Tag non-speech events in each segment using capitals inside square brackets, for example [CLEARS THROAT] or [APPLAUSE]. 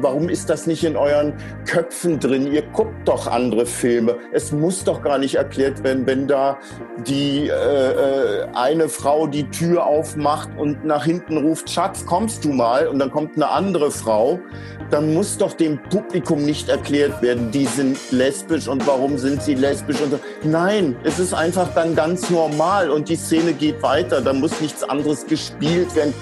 warum ist das nicht in euren Köpfen drin? Ihr guckt doch andere Filme. Es muss doch gar nicht erklärt werden, wenn da die äh, äh, eine Frau die Tür aufmacht und nach hinten ruft, Schatz, kommst du mal? Und dann kommt eine andere Frau. Dann muss doch dem Publikum nicht erklärt werden, die sind lesbisch und warum sind sie lesbisch und. Nein, es ist einfach dann ganz normal und die Szene geht weiter. Da muss nichts anderes gespielt werden.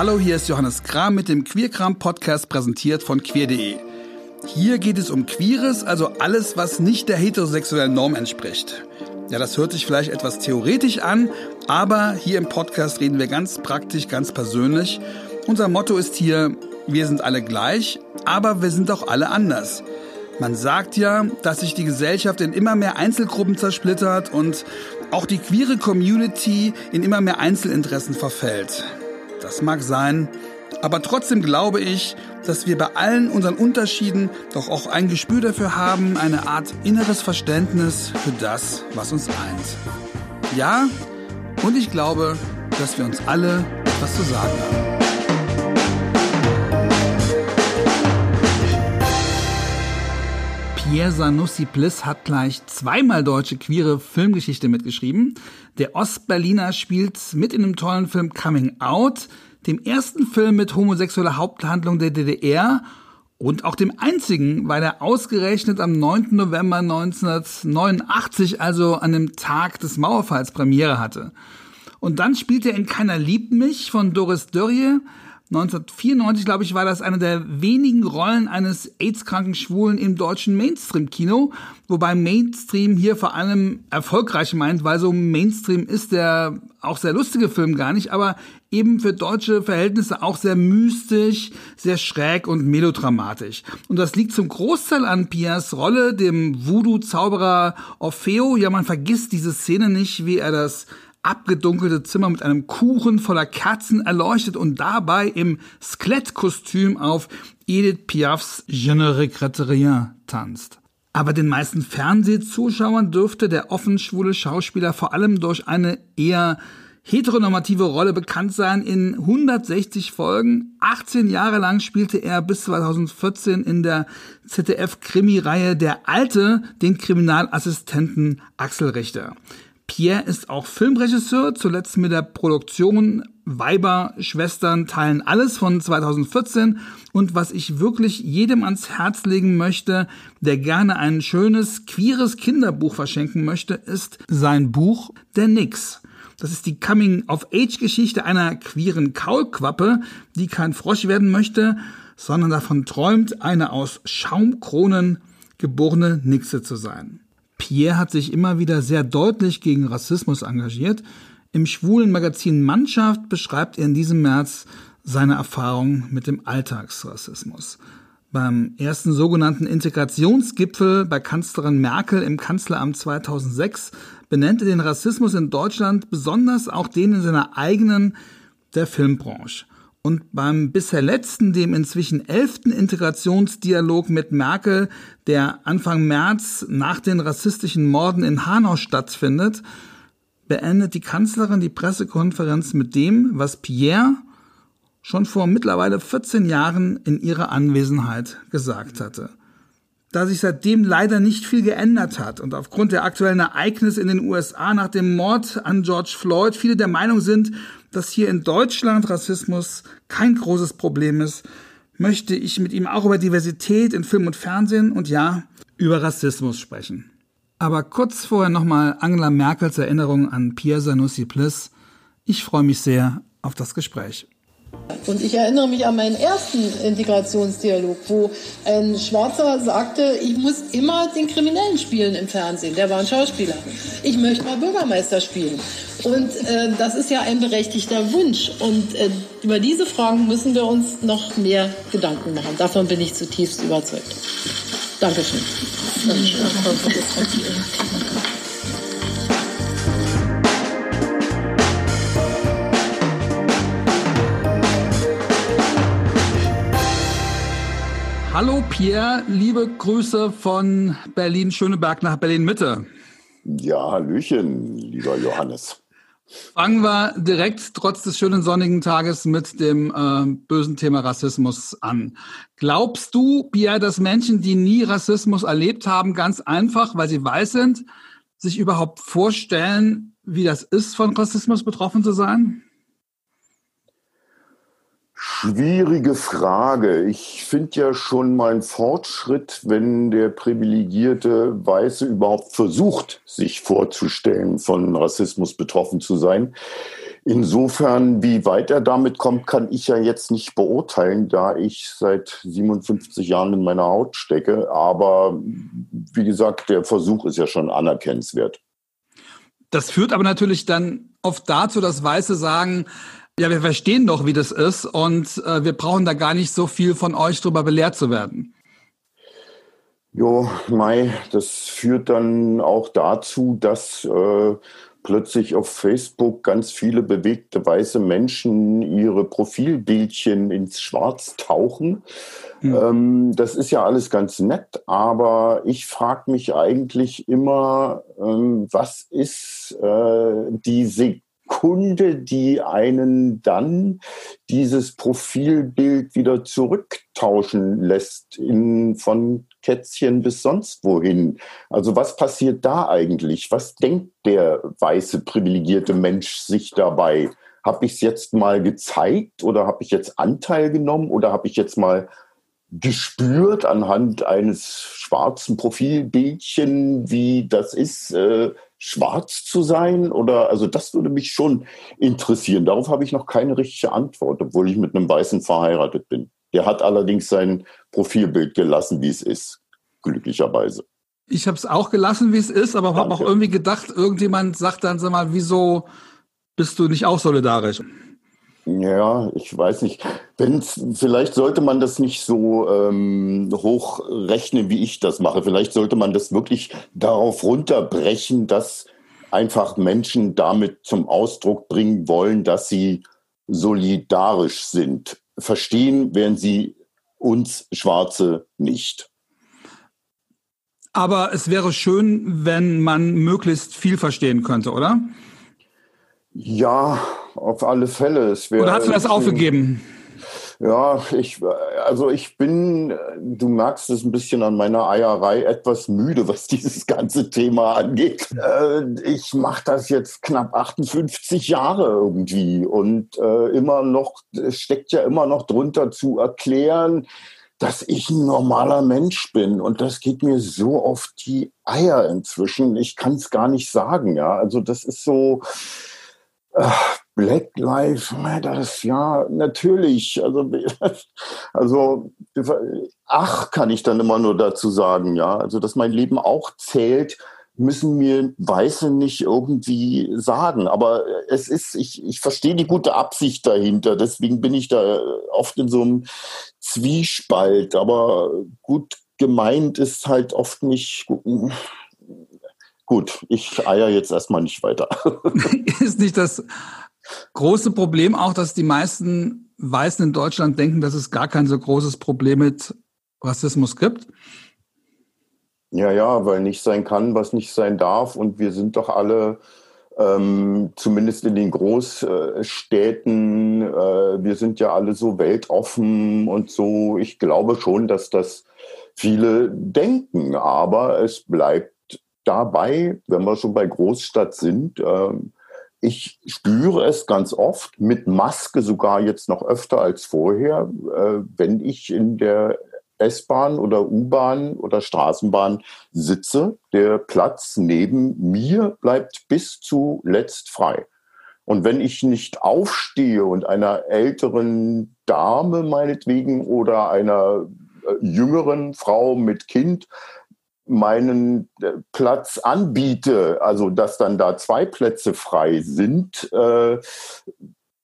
Hallo, hier ist Johannes Kram mit dem Queerkram Podcast präsentiert von queer.de. Hier geht es um Queeres, also alles, was nicht der heterosexuellen Norm entspricht. Ja, das hört sich vielleicht etwas theoretisch an, aber hier im Podcast reden wir ganz praktisch, ganz persönlich. Unser Motto ist hier, wir sind alle gleich, aber wir sind auch alle anders. Man sagt ja, dass sich die Gesellschaft in immer mehr Einzelgruppen zersplittert und auch die queere Community in immer mehr Einzelinteressen verfällt. Das mag sein, aber trotzdem glaube ich, dass wir bei allen unseren Unterschieden doch auch ein Gespür dafür haben, eine Art inneres Verständnis für das, was uns eint. Ja, und ich glaube, dass wir uns alle etwas zu sagen haben. Pierre Sanussi Bliss hat gleich zweimal deutsche queere Filmgeschichte mitgeschrieben. Der Ostberliner spielt mit in dem tollen Film Coming Out, dem ersten Film mit homosexueller Haupthandlung der DDR und auch dem einzigen, weil er ausgerechnet am 9. November 1989, also an dem Tag des Mauerfalls, Premiere hatte. Und dann spielt er in Keiner liebt mich von Doris Dörrie, 1994, glaube ich, war das eine der wenigen Rollen eines AIDS-kranken Schwulen im deutschen Mainstream-Kino, wobei Mainstream hier vor allem erfolgreich meint, weil so Mainstream ist der auch sehr lustige Film gar nicht, aber eben für deutsche Verhältnisse auch sehr mystisch, sehr schräg und melodramatisch. Und das liegt zum Großteil an Pias Rolle, dem Voodoo-Zauberer Orfeo. Ja, man vergisst diese Szene nicht, wie er das abgedunkelte Zimmer mit einem Kuchen voller Kerzen erleuchtet und dabei im Skelettkostüm auf Edith Piafs Je ne tanzt. Aber den meisten Fernsehzuschauern dürfte der offen schwule Schauspieler vor allem durch eine eher heteronormative Rolle bekannt sein. In 160 Folgen, 18 Jahre lang spielte er bis 2014 in der ZDF-Krimi-Reihe Der Alte den Kriminalassistenten Axel Richter. Pierre ist auch Filmregisseur, zuletzt mit der Produktion Weiber, Schwestern teilen alles von 2014. Und was ich wirklich jedem ans Herz legen möchte, der gerne ein schönes, queeres Kinderbuch verschenken möchte, ist sein Buch Der Nix. Das ist die Coming-of-Age-Geschichte einer queeren Kaulquappe, die kein Frosch werden möchte, sondern davon träumt, eine aus Schaumkronen geborene Nixe zu sein. Pierre hat sich immer wieder sehr deutlich gegen Rassismus engagiert. Im schwulen Magazin Mannschaft beschreibt er in diesem März seine Erfahrung mit dem Alltagsrassismus. Beim ersten sogenannten Integrationsgipfel bei Kanzlerin Merkel im Kanzleramt 2006 benannte den Rassismus in Deutschland besonders auch den in seiner eigenen, der Filmbranche. Und beim bisher letzten, dem inzwischen elften Integrationsdialog mit Merkel, der Anfang März nach den rassistischen Morden in Hanau stattfindet, beendet die Kanzlerin die Pressekonferenz mit dem, was Pierre schon vor mittlerweile 14 Jahren in ihrer Anwesenheit gesagt hatte. Da sich seitdem leider nicht viel geändert hat und aufgrund der aktuellen Ereignisse in den USA nach dem Mord an George Floyd viele der Meinung sind, dass hier in Deutschland Rassismus kein großes Problem ist, möchte ich mit ihm auch über Diversität in Film und Fernsehen und ja, über Rassismus sprechen. Aber kurz vorher nochmal Angela Merkels Erinnerung an Pierre Sanussi Pliss. Ich freue mich sehr auf das Gespräch. Und ich erinnere mich an meinen ersten Integrationsdialog, wo ein Schwarzer sagte, ich muss immer den Kriminellen spielen im Fernsehen. Der war ein Schauspieler. Ich möchte mal Bürgermeister spielen. Und äh, das ist ja ein berechtigter Wunsch. Und äh, über diese Fragen müssen wir uns noch mehr Gedanken machen. Davon bin ich zutiefst überzeugt. Dankeschön. Dankeschön. Hallo Pierre, liebe Grüße von Berlin-Schöneberg nach Berlin-Mitte. Ja, Hallöchen, lieber Johannes. Fangen wir direkt trotz des schönen sonnigen Tages mit dem äh, bösen Thema Rassismus an. Glaubst du, Pierre, dass Menschen, die nie Rassismus erlebt haben, ganz einfach, weil sie weiß sind, sich überhaupt vorstellen, wie das ist, von Rassismus betroffen zu sein? Schwierige Frage. Ich finde ja schon mal einen Fortschritt, wenn der privilegierte Weiße überhaupt versucht, sich vorzustellen, von Rassismus betroffen zu sein. Insofern, wie weit er damit kommt, kann ich ja jetzt nicht beurteilen, da ich seit 57 Jahren in meiner Haut stecke. Aber wie gesagt, der Versuch ist ja schon anerkennenswert. Das führt aber natürlich dann oft dazu, dass Weiße sagen, ja, wir verstehen doch, wie das ist und äh, wir brauchen da gar nicht so viel von euch drüber belehrt zu werden. Jo, Mai, das führt dann auch dazu, dass äh, plötzlich auf Facebook ganz viele bewegte weiße Menschen ihre Profilbildchen ins Schwarz tauchen. Mhm. Ähm, das ist ja alles ganz nett, aber ich frage mich eigentlich immer, ähm, was ist äh, die Kunde, die einen dann dieses Profilbild wieder zurücktauschen lässt in, von Kätzchen bis sonst wohin. Also was passiert da eigentlich? Was denkt der weiße privilegierte Mensch sich dabei? Habe ich es jetzt mal gezeigt oder habe ich jetzt Anteil genommen oder habe ich jetzt mal gespürt anhand eines schwarzen Profilbildchen, wie das ist, äh, schwarz zu sein? Oder also das würde mich schon interessieren. Darauf habe ich noch keine richtige Antwort, obwohl ich mit einem Weißen verheiratet bin. Der hat allerdings sein Profilbild gelassen, wie es ist, glücklicherweise. Ich habe es auch gelassen, wie es ist, aber habe auch irgendwie gedacht, irgendjemand sagt dann, sag mal, wieso bist du nicht auch solidarisch? Ja, ich weiß nicht. Wenn's, vielleicht sollte man das nicht so ähm, hochrechnen, wie ich das mache. Vielleicht sollte man das wirklich darauf runterbrechen, dass einfach Menschen damit zum Ausdruck bringen wollen, dass sie solidarisch sind. Verstehen werden sie uns Schwarze nicht. Aber es wäre schön, wenn man möglichst viel verstehen könnte, oder? Ja, auf alle Fälle. Wär, Oder hast du das aufgegeben? Ja, ich, also ich bin, du merkst es ein bisschen an meiner Eierei, etwas müde, was [LAUGHS] dieses ganze Thema angeht. Äh, ich mache das jetzt knapp 58 Jahre irgendwie und äh, immer noch, es steckt ja immer noch drunter zu erklären, dass ich ein normaler Mensch bin. Und das geht mir so auf die Eier inzwischen. Ich kann es gar nicht sagen, ja. Also das ist so, Black Lives Matter, ja, natürlich. Also, [LAUGHS] also, ach, kann ich dann immer nur dazu sagen, ja. Also, dass mein Leben auch zählt, müssen mir Weiße nicht irgendwie sagen. Aber es ist, ich, ich verstehe die gute Absicht dahinter. Deswegen bin ich da oft in so einem Zwiespalt. Aber gut gemeint ist halt oft nicht gut, ich eier jetzt erstmal nicht weiter. [LAUGHS] ist nicht das große Problem auch, dass die meisten Weißen in Deutschland denken, dass es gar kein so großes Problem mit Rassismus gibt? Ja, ja, weil nicht sein kann, was nicht sein darf. Und wir sind doch alle, ähm, zumindest in den Großstädten, äh, wir sind ja alle so weltoffen und so. Ich glaube schon, dass das viele denken, aber es bleibt dabei, wenn wir schon bei Großstadt sind, ähm, ich spüre es ganz oft, mit Maske sogar jetzt noch öfter als vorher, äh, wenn ich in der S-Bahn oder U-Bahn oder Straßenbahn sitze. Der Platz neben mir bleibt bis zuletzt frei. Und wenn ich nicht aufstehe und einer älteren Dame meinetwegen oder einer äh, jüngeren Frau mit Kind meinen äh, Platz anbiete, also dass dann da zwei Plätze frei sind, äh,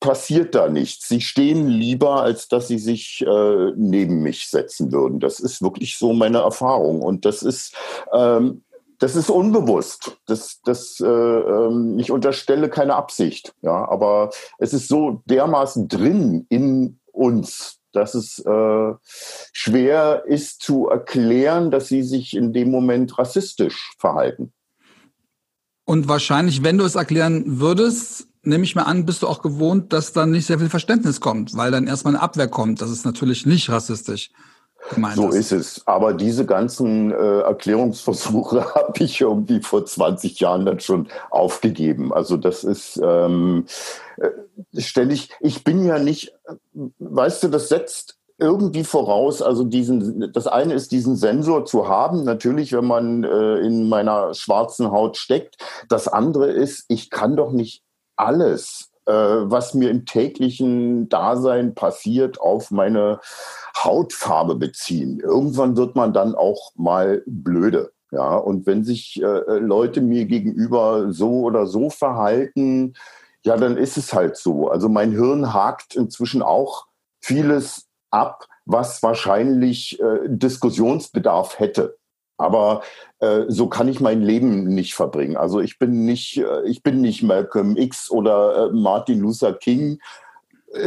passiert da nichts. Sie stehen lieber, als dass sie sich äh, neben mich setzen würden. Das ist wirklich so meine Erfahrung. Und das ist, ähm, das ist unbewusst. Das, das, äh, ähm, ich unterstelle keine Absicht. Ja, aber es ist so dermaßen drin in uns, dass es äh, schwer ist zu erklären, dass sie sich in dem Moment rassistisch verhalten. Und wahrscheinlich, wenn du es erklären würdest, nehme ich mal an, bist du auch gewohnt, dass dann nicht sehr viel Verständnis kommt, weil dann erstmal eine Abwehr kommt. Das ist natürlich nicht rassistisch. Gemeint so ist es. Aber diese ganzen äh, Erklärungsversuche [LAUGHS] habe ich irgendwie vor 20 Jahren dann schon aufgegeben. Also das ist ähm, äh, ständig, ich bin ja nicht, weißt du, das setzt irgendwie voraus, also diesen, das eine ist diesen Sensor zu haben, natürlich, wenn man äh, in meiner schwarzen Haut steckt. Das andere ist, ich kann doch nicht alles, äh, was mir im täglichen Dasein passiert, auf meine Hautfarbe beziehen. Irgendwann wird man dann auch mal blöde. Ja, und wenn sich äh, Leute mir gegenüber so oder so verhalten, ja, dann ist es halt so. Also mein Hirn hakt inzwischen auch vieles ab, was wahrscheinlich äh, Diskussionsbedarf hätte. Aber äh, so kann ich mein Leben nicht verbringen. Also ich bin nicht, äh, ich bin nicht Malcolm X oder äh, Martin Luther King.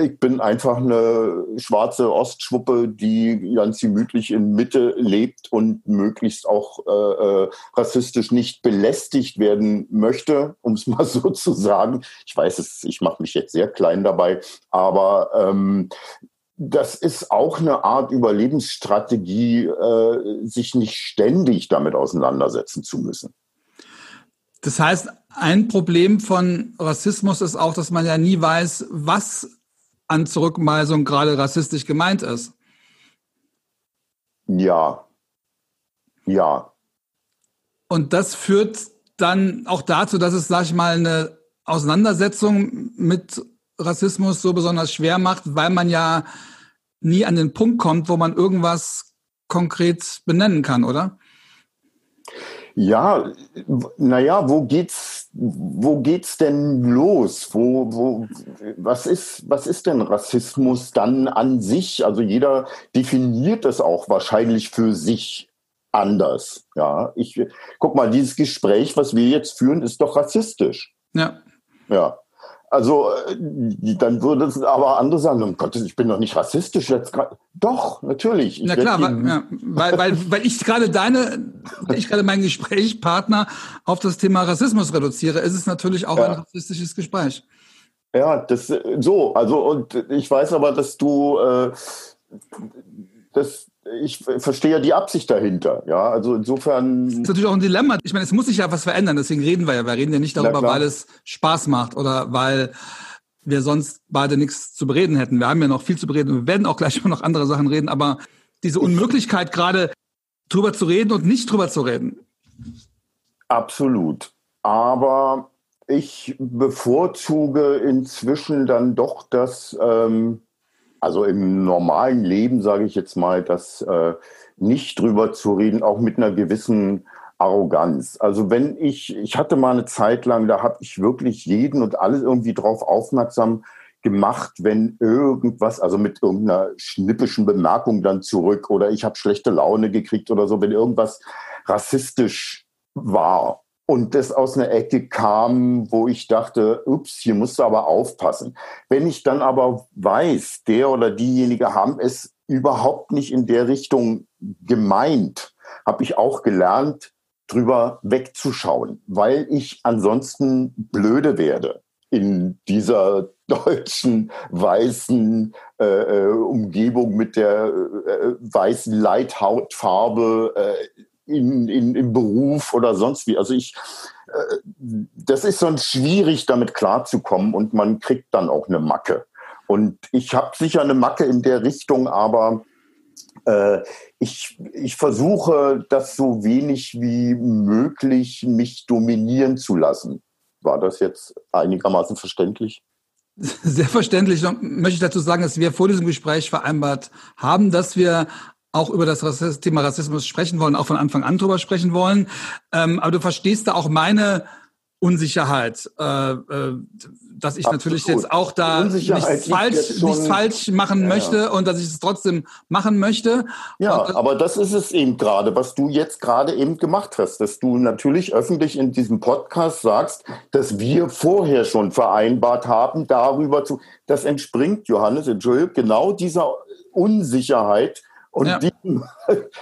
Ich bin einfach eine schwarze Ostschwuppe, die ganz gemütlich in Mitte lebt und möglichst auch äh, äh rassistisch nicht belästigt werden möchte, um es [LAUGHS] mal so zu sagen. Ich weiß es, ich mache mich jetzt sehr klein dabei, aber ähm, das ist auch eine Art Überlebensstrategie, äh, sich nicht ständig damit auseinandersetzen zu müssen. Das heißt, ein Problem von Rassismus ist auch, dass man ja nie weiß, was an Zurückweisung gerade rassistisch gemeint ist. Ja. Ja. Und das führt dann auch dazu, dass es, sag ich mal, eine Auseinandersetzung mit Rassismus so besonders schwer macht, weil man ja nie an den Punkt kommt, wo man irgendwas konkret benennen kann, oder? Ja, naja, wo geht's, wo geht's denn los? Wo, wo, was ist, was ist denn Rassismus dann an sich? Also jeder definiert das auch wahrscheinlich für sich anders. Ja, ich, guck mal, dieses Gespräch, was wir jetzt führen, ist doch rassistisch. Ja. Ja. Also äh, dann würde es aber andere sagen, um Gottes, ich bin doch nicht rassistisch jetzt Doch, natürlich. Ich Na klar, weil, ja, weil, weil, weil ich gerade deine, weil ich gerade meinen Gesprächspartner auf das Thema Rassismus reduziere, ist es natürlich auch ja. ein rassistisches Gespräch. Ja, das so, also und ich weiß aber, dass du äh, das ich verstehe ja die Absicht dahinter. Ja, also insofern. Das ist natürlich auch ein Dilemma. Ich meine, es muss sich ja was verändern. Deswegen reden wir ja. Wir reden ja nicht darüber, weil es Spaß macht oder weil wir sonst beide nichts zu bereden hätten. Wir haben ja noch viel zu bereden und wir werden auch gleich [LAUGHS] noch andere Sachen reden. Aber diese Unmöglichkeit gerade drüber zu reden und nicht drüber zu reden. Absolut. Aber ich bevorzuge inzwischen dann doch das, ähm, also im normalen Leben sage ich jetzt mal, das äh, nicht drüber zu reden, auch mit einer gewissen Arroganz. Also wenn ich, ich hatte mal eine Zeit lang, da habe ich wirklich jeden und alles irgendwie drauf aufmerksam gemacht, wenn irgendwas, also mit irgendeiner schnippischen Bemerkung dann zurück oder ich habe schlechte Laune gekriegt oder so, wenn irgendwas rassistisch war und das aus einer Ecke kam, wo ich dachte, ups, hier musst du aber aufpassen. Wenn ich dann aber weiß, der oder diejenige haben es überhaupt nicht in der Richtung gemeint, habe ich auch gelernt, drüber wegzuschauen, weil ich ansonsten blöde werde in dieser [LAUGHS] deutschen weißen äh, äh Umgebung mit der äh, weißen Leithautfarbe. Äh, in, in, im Beruf oder sonst wie. Also ich, äh, das ist sonst schwierig, damit klarzukommen und man kriegt dann auch eine Macke. Und ich habe sicher eine Macke in der Richtung, aber äh, ich, ich versuche, das so wenig wie möglich mich dominieren zu lassen. War das jetzt einigermaßen verständlich? Sehr verständlich. Noch möchte ich dazu sagen, dass wir vor diesem Gespräch vereinbart haben, dass wir auch über das Thema Rassismus sprechen wollen, auch von Anfang an drüber sprechen wollen. Ähm, aber du verstehst da auch meine Unsicherheit, äh, äh, dass ich Absolut. natürlich jetzt auch da nichts falsch, nichts falsch machen ja, möchte ja. und dass ich es trotzdem machen möchte. Ja, und, äh, aber das ist es eben gerade, was du jetzt gerade eben gemacht hast, dass du natürlich öffentlich in diesem Podcast sagst, dass wir vorher schon vereinbart haben, darüber zu, das entspringt, Johannes, Entschuldigung, genau dieser Unsicherheit, und ja. die, [LAUGHS]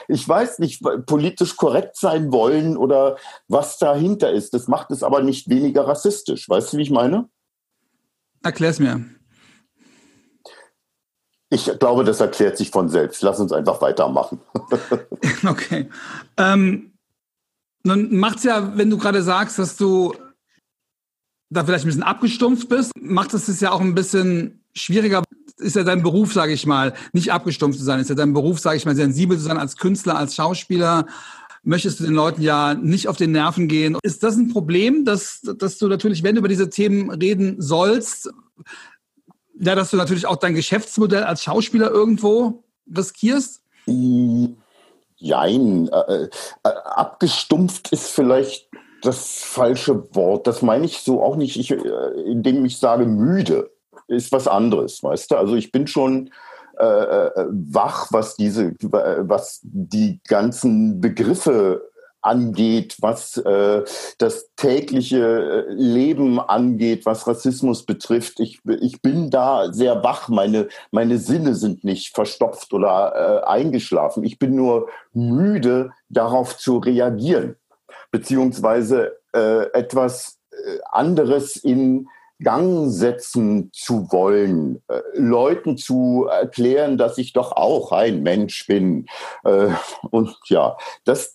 ich weiß nicht, politisch korrekt sein wollen oder was dahinter ist. Das macht es aber nicht weniger rassistisch. Weißt du, wie ich meine? Erklär's mir. Ich glaube, das erklärt sich von selbst. Lass uns einfach weitermachen. [LAUGHS] [LAUGHS] okay. Ähm, nun macht's ja, wenn du gerade sagst, dass du da vielleicht ein bisschen abgestumpft bist, macht es es ja auch ein bisschen schwieriger. Ist ja dein Beruf, sage ich mal, nicht abgestumpft zu sein. Ist ja dein Beruf, sage ich mal, sensibel zu sein als Künstler, als Schauspieler. Möchtest du den Leuten ja nicht auf den Nerven gehen. Ist das ein Problem, dass, dass du natürlich, wenn du über diese Themen reden sollst, ja, dass du natürlich auch dein Geschäftsmodell als Schauspieler irgendwo riskierst? Jein. Äh, äh, abgestumpft ist vielleicht das falsche Wort. Das meine ich so auch nicht, ich, äh, indem ich sage müde. Ist was anderes, weißt du? Also ich bin schon äh, äh wach, was diese, was die ganzen Begriffe angeht, was äh, das tägliche äh, Leben angeht, was Rassismus betrifft. Ich, ich bin da sehr wach. Meine, meine Sinne sind nicht verstopft oder äh, eingeschlafen. Ich bin nur müde, darauf zu reagieren, beziehungsweise äh, etwas äh, anderes in Gang setzen zu wollen, äh, Leuten zu erklären, dass ich doch auch ein Mensch bin. Äh, und ja, das,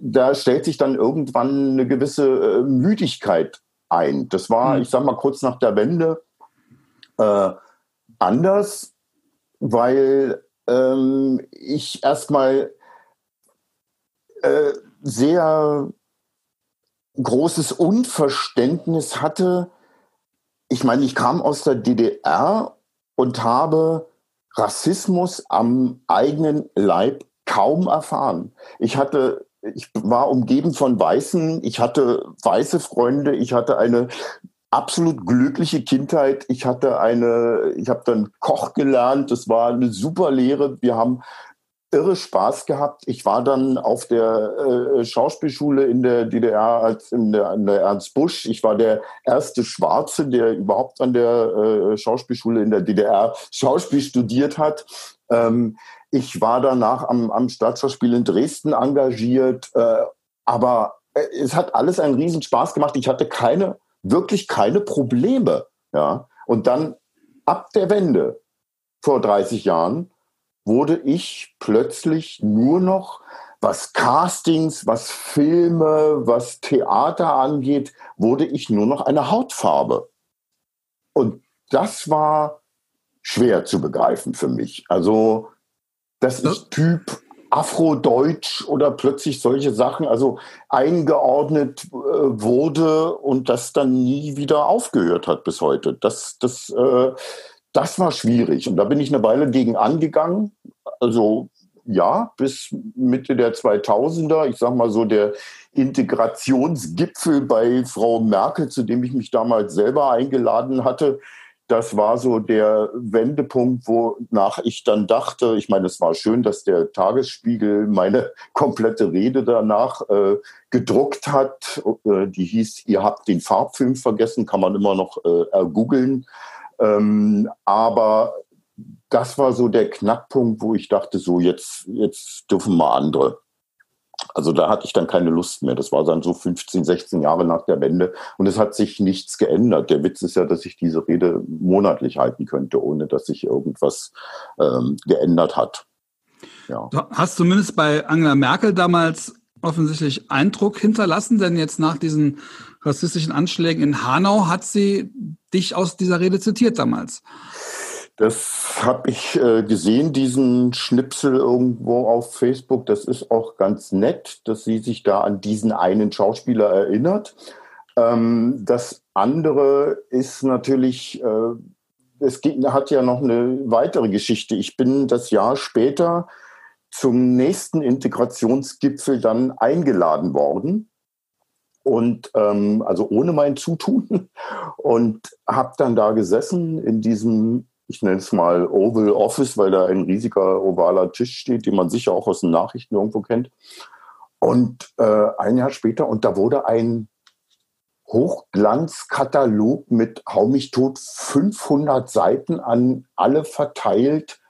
da stellt sich dann irgendwann eine gewisse äh, Müdigkeit ein. Das war, mhm. ich sag mal, kurz nach der Wende äh, anders, weil ähm, ich erstmal äh, sehr großes Unverständnis hatte, ich meine, ich kam aus der DDR und habe Rassismus am eigenen Leib kaum erfahren. Ich hatte, ich war umgeben von Weißen, ich hatte weiße Freunde, ich hatte eine absolut glückliche Kindheit. Ich hatte eine, ich habe dann Koch gelernt. Das war eine super Lehre. Wir haben irre Spaß gehabt. Ich war dann auf der äh, Schauspielschule in der DDR als in der, an der Ernst Busch. Ich war der erste Schwarze, der überhaupt an der äh, Schauspielschule in der DDR Schauspiel studiert hat. Ähm, ich war danach am, am Staatsschauspiel in Dresden engagiert. Äh, aber äh, es hat alles einen riesen Spaß gemacht. Ich hatte keine, wirklich keine Probleme. Ja. Und dann ab der Wende vor 30 Jahren wurde ich plötzlich nur noch, was Castings, was Filme, was Theater angeht, wurde ich nur noch eine Hautfarbe. Und das war schwer zu begreifen für mich. Also, dass ich Typ Afrodeutsch oder plötzlich solche Sachen, also eingeordnet äh, wurde und das dann nie wieder aufgehört hat bis heute. Das, das, äh, das war schwierig. Und da bin ich eine Weile gegen angegangen. Also ja, bis Mitte der 2000er. Ich sag mal so der Integrationsgipfel bei Frau Merkel, zu dem ich mich damals selber eingeladen hatte. Das war so der Wendepunkt, wonach ich dann dachte, ich meine, es war schön, dass der Tagesspiegel meine [LAUGHS] komplette Rede danach äh, gedruckt hat. Äh, die hieß, ihr habt den Farbfilm vergessen, kann man immer noch äh, ergoogeln. Ähm, aber das war so der Knackpunkt, wo ich dachte, so jetzt, jetzt dürfen mal andere. Also da hatte ich dann keine Lust mehr. Das war dann so 15, 16 Jahre nach der Wende und es hat sich nichts geändert. Der Witz ist ja, dass ich diese Rede monatlich halten könnte, ohne dass sich irgendwas ähm, geändert hat. Ja. Du hast zumindest bei Angela Merkel damals offensichtlich Eindruck hinterlassen, denn jetzt nach diesen rassistischen Anschlägen in Hanau hat sie dich aus dieser Rede zitiert damals. Das habe ich äh, gesehen, diesen Schnipsel irgendwo auf Facebook. Das ist auch ganz nett, dass sie sich da an diesen einen Schauspieler erinnert. Ähm, das andere ist natürlich, äh, es geht, hat ja noch eine weitere Geschichte. Ich bin das Jahr später zum nächsten Integrationsgipfel dann eingeladen worden und ähm, also ohne mein Zutun [LAUGHS] und habe dann da gesessen in diesem ich nenne es mal Oval Office, weil da ein riesiger ovaler Tisch steht, den man sicher auch aus den Nachrichten irgendwo kennt. Und äh, ein Jahr später, und da wurde ein Hochglanzkatalog mit Hau mich tot 500 Seiten an alle verteilt,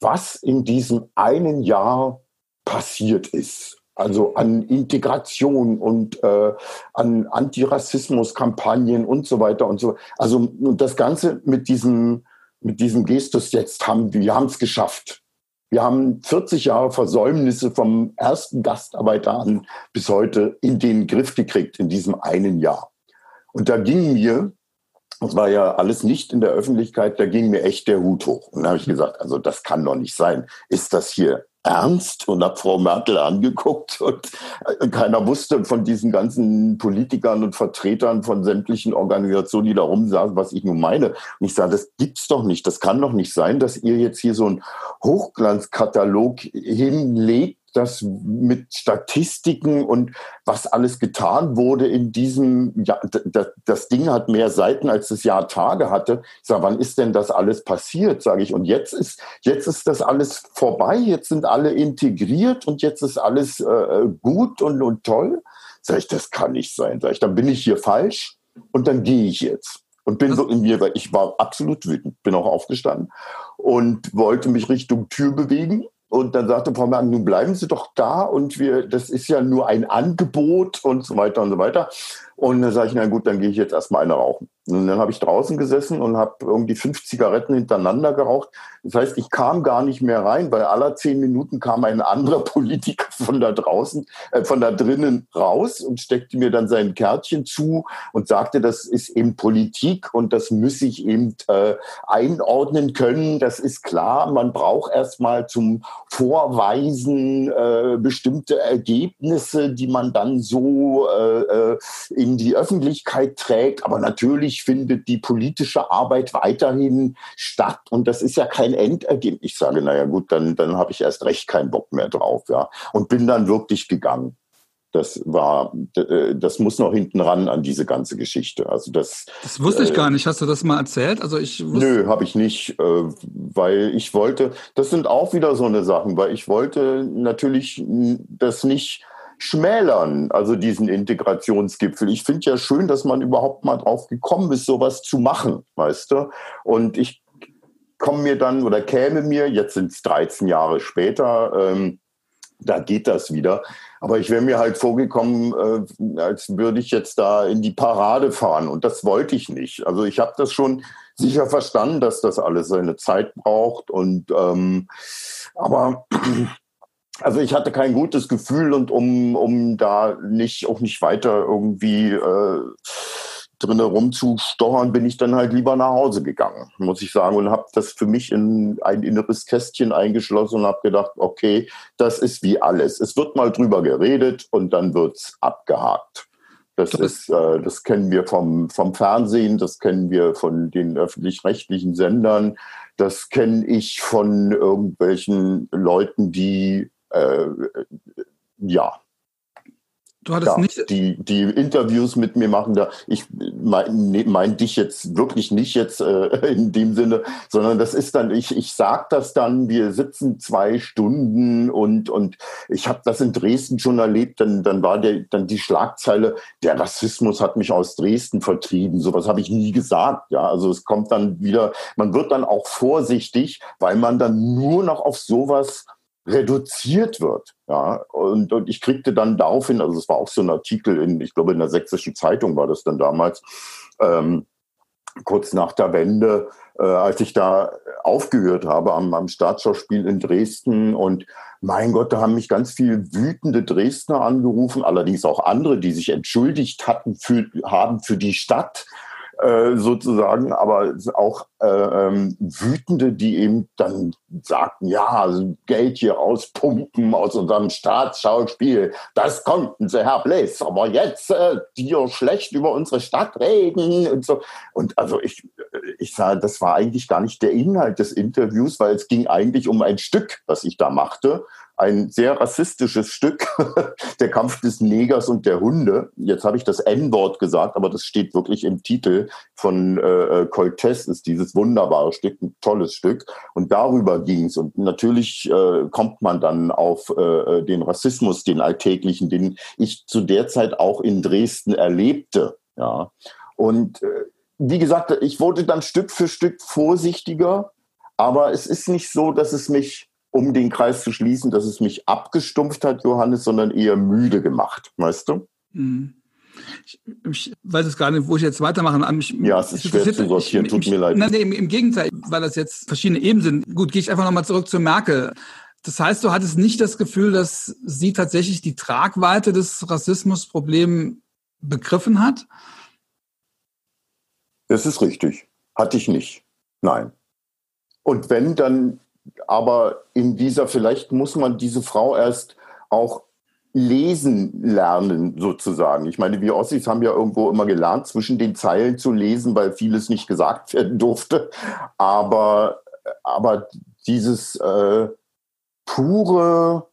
was in diesem einen Jahr passiert ist. Also an Integration und äh, an Antirassismuskampagnen und so weiter und so. Also das Ganze mit diesem, mit diesem Gestus jetzt haben wir haben es geschafft. Wir haben 40 Jahre Versäumnisse vom ersten Gastarbeiter an bis heute in den Griff gekriegt in diesem einen Jahr. Und da ging mir, das war ja alles nicht in der Öffentlichkeit, da ging mir echt der Hut hoch. Und da habe ich gesagt, also das kann doch nicht sein. Ist das hier ernst und habe Frau Merkel angeguckt [LAUGHS] und äh, keiner wusste von diesen ganzen Politikern und Vertretern von sämtlichen Organisationen, die da rumsaßen, was ich nun meine. Und ich sage, das gibt's doch nicht. Das kann doch nicht sein, dass ihr jetzt hier so einen Hochglanzkatalog hinlegt, das mit Statistiken und was alles getan wurde in diesem, ja, das, das Ding hat mehr Seiten als das Jahr Tage hatte. Ich sage, wann ist denn das alles passiert, sage ich. Und jetzt ist, jetzt ist das alles vorbei, jetzt sind alle integriert und jetzt ist alles äh, gut und, und toll. Sag ich, das kann nicht sein. Sag ich, dann bin ich hier falsch und dann gehe ich jetzt. Und bin so in mir, weil ich war absolut wütend, bin auch aufgestanden und wollte mich Richtung Tür bewegen und dann sagte Frau Merkel, nun bleiben Sie doch da und wir, das ist ja nur ein Angebot und so weiter und so weiter. Und dann sage ich, na gut, dann gehe ich jetzt erstmal eine rauchen. Und dann habe ich draußen gesessen und habe irgendwie fünf Zigaretten hintereinander geraucht. Das heißt, ich kam gar nicht mehr rein, weil aller zehn Minuten kam ein anderer [LAUGHS] Politiker von da draußen, äh, von da drinnen raus und steckte mir dann sein Kärtchen zu und sagte, das ist eben Politik und das muss ich eben äh, einordnen können. Das ist klar. Man braucht erstmal zum Vorweisen äh, bestimmte Ergebnisse, die man dann so äh, äh in die Öffentlichkeit trägt. Aber natürlich findet die politische Arbeit weiterhin statt. Und das ist ja kein Endergebnis. Ich sage, naja gut, dann, dann habe ich erst recht keinen Bock mehr drauf. Ja. Und bin dann wirklich gegangen. Das war, äh, das muss noch hinten ran an diese ganze Geschichte. Also das. Das wusste ich äh, gar nicht. Hast du das mal erzählt? Also ich. Nö, habe ich nicht, äh, weil ich wollte. Das sind auch wieder so eine Sachen, weil ich wollte natürlich das nicht schmälern, also diesen Integrationsgipfel. Ich finde ja schön, dass man überhaupt mal drauf gekommen ist, sowas zu machen, weißt du? Und ich komme mir dann oder käme mir, jetzt sind es 13 Jahre später, ähm, da geht das wieder. Aber ich wäre mir halt vorgekommen, äh, als würde ich jetzt da in die Parade fahren. Und das wollte ich nicht. Also ich habe das schon sicher verstanden, dass das alles seine Zeit braucht. Und ähm, aber also ich hatte kein gutes Gefühl und um, um da nicht auch nicht weiter irgendwie äh, drin rumzustochern, bin ich dann halt lieber nach Hause gegangen, muss ich sagen, und habe das für mich in ein inneres Kästchen eingeschlossen und habe gedacht, okay, das ist wie alles. Es wird mal drüber geredet und dann wird's abgehakt. Das, das ist, äh, das kennen wir vom, vom Fernsehen, das kennen wir von den öffentlich-rechtlichen Sendern, das kenne ich von irgendwelchen Leuten, die äh, ja. Du hattest ja, nicht die die Interviews mit mir machen da. Ich meine ne, mein dich jetzt wirklich nicht jetzt äh, [LAUGHS] in dem Sinne, sondern das ist dann ich ich sag das dann. Wir sitzen zwei Stunden und und ich habe das in Dresden schon erlebt. Dann dann war der dann die Schlagzeile der Rassismus hat mich aus Dresden vertrieben. Sowas habe ich nie gesagt. Ja, also es kommt dann wieder. Man wird dann auch vorsichtig, weil man dann nur noch auf sowas reduziert wird. Ja, und, und ich kriegte dann daraufhin, also es war auch so ein Artikel in, ich glaube, in der sächsischen Zeitung war das dann damals, ähm, kurz nach der Wende, äh, als ich da aufgehört habe am, am Staatsschauspiel in Dresden. Und mein Gott, da haben mich ganz viele wütende Dresdner angerufen, allerdings auch andere, die sich entschuldigt hatten für, haben für die Stadt äh, sozusagen, aber auch äh, ähm, Wütende, die eben dann sagten, ja, also Geld hier rauspumpen aus unserem Staatsschauspiel, das konnten sie, Herr Bliss, aber jetzt äh, hier schlecht über unsere Stadt reden und so. Und also ich, ich sah, das war eigentlich gar nicht der Inhalt des Interviews, weil es ging eigentlich um ein Stück, was ich da machte ein sehr rassistisches Stück, [LAUGHS] der Kampf des Negers und der Hunde. Jetzt habe ich das N-Wort gesagt, aber das steht wirklich im Titel von äh, Coltes, ist dieses wunderbare Stück, ein tolles Stück. Und darüber ging es. Und natürlich äh, kommt man dann auf äh, den Rassismus, den alltäglichen, den ich zu der Zeit auch in Dresden erlebte. Ja. Und äh, wie gesagt, ich wurde dann Stück für Stück vorsichtiger, aber es ist nicht so, dass es mich um den Kreis zu schließen, dass es mich abgestumpft hat, Johannes, sondern eher müde gemacht, weißt du? Mhm. Ich, ich weiß es gar nicht, wo ich jetzt weitermachen. Mich, ja, es ist schwer zu sortieren, tut mir leid. Nein, im, im, Gegenteil, weil das jetzt verschiedene Ebenen sind. Gut, gehe ich einfach nochmal zurück zu Merkel. Das heißt, du hattest nicht das Gefühl, dass sie tatsächlich die Tragweite des Rassismusproblems begriffen hat? Das ist richtig. Hatte ich nicht. Nein. Und wenn, dann aber in dieser, vielleicht muss man diese Frau erst auch lesen lernen, sozusagen. Ich meine, wir Ossis haben ja irgendwo immer gelernt, zwischen den Zeilen zu lesen, weil vieles nicht gesagt [LAUGHS] werden durfte. Aber, aber dieses äh, pure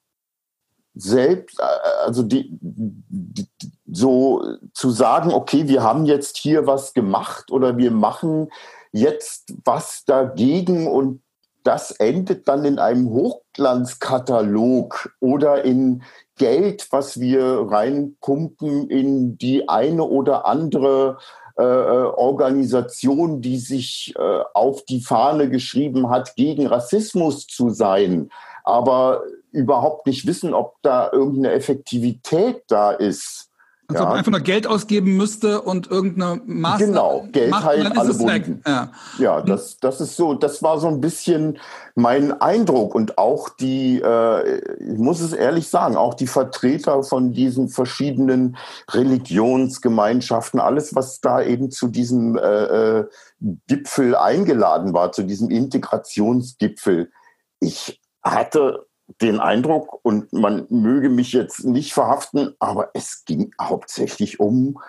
Selbst, äh, also die, die, so zu sagen, okay, wir haben jetzt hier was gemacht oder wir machen jetzt was dagegen und das endet dann in einem Hochglanzkatalog oder in Geld, was wir reinpumpen in die eine oder andere äh, äh, Organisation, die sich äh, auf die Fahne geschrieben hat, gegen Rassismus zu sein, aber überhaupt nicht wissen, ob da irgendeine Effektivität da ist. Als ja. ob man einfach nur Geld ausgeben müsste und irgendeine Maßnahme. Genau, Geld macht, alle Wunden. Ja, ja das, das ist so, das war so ein bisschen mein Eindruck und auch die, äh, ich muss es ehrlich sagen, auch die Vertreter von diesen verschiedenen Religionsgemeinschaften, alles, was da eben zu diesem äh, äh Gipfel eingeladen war, zu diesem Integrationsgipfel. Ich hatte den Eindruck, und man möge mich jetzt nicht verhaften, aber es ging hauptsächlich um,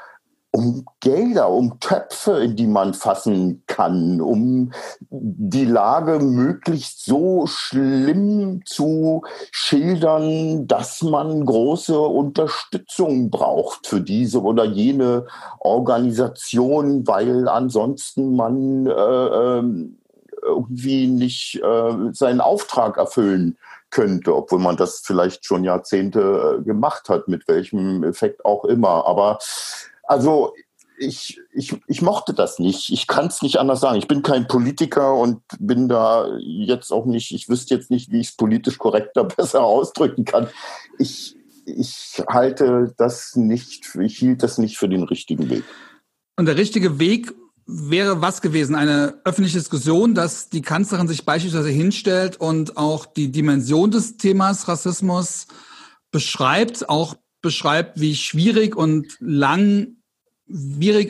um Gelder, um Töpfe, in die man fassen kann, um die Lage möglichst so schlimm zu schildern, dass man große Unterstützung braucht für diese oder jene Organisation, weil ansonsten man äh, ähm, irgendwie nicht äh, seinen Auftrag erfüllen könnte, obwohl man das vielleicht schon Jahrzehnte äh, gemacht hat, mit welchem Effekt auch immer. Aber also ich, ich, ich mochte das nicht. Ich kann es nicht anders sagen. Ich bin kein Politiker und bin da jetzt auch nicht, ich wüsste jetzt nicht, wie ich es politisch korrekter [LAUGHS] besser ausdrücken kann. Ich, ich halte das nicht, ich hielt das nicht für den richtigen Weg. Und der richtige Weg wäre was gewesen? Eine öffentliche Diskussion, dass die Kanzlerin sich beispielsweise hinstellt und auch die Dimension des Themas Rassismus beschreibt, auch beschreibt, wie schwierig und langwierig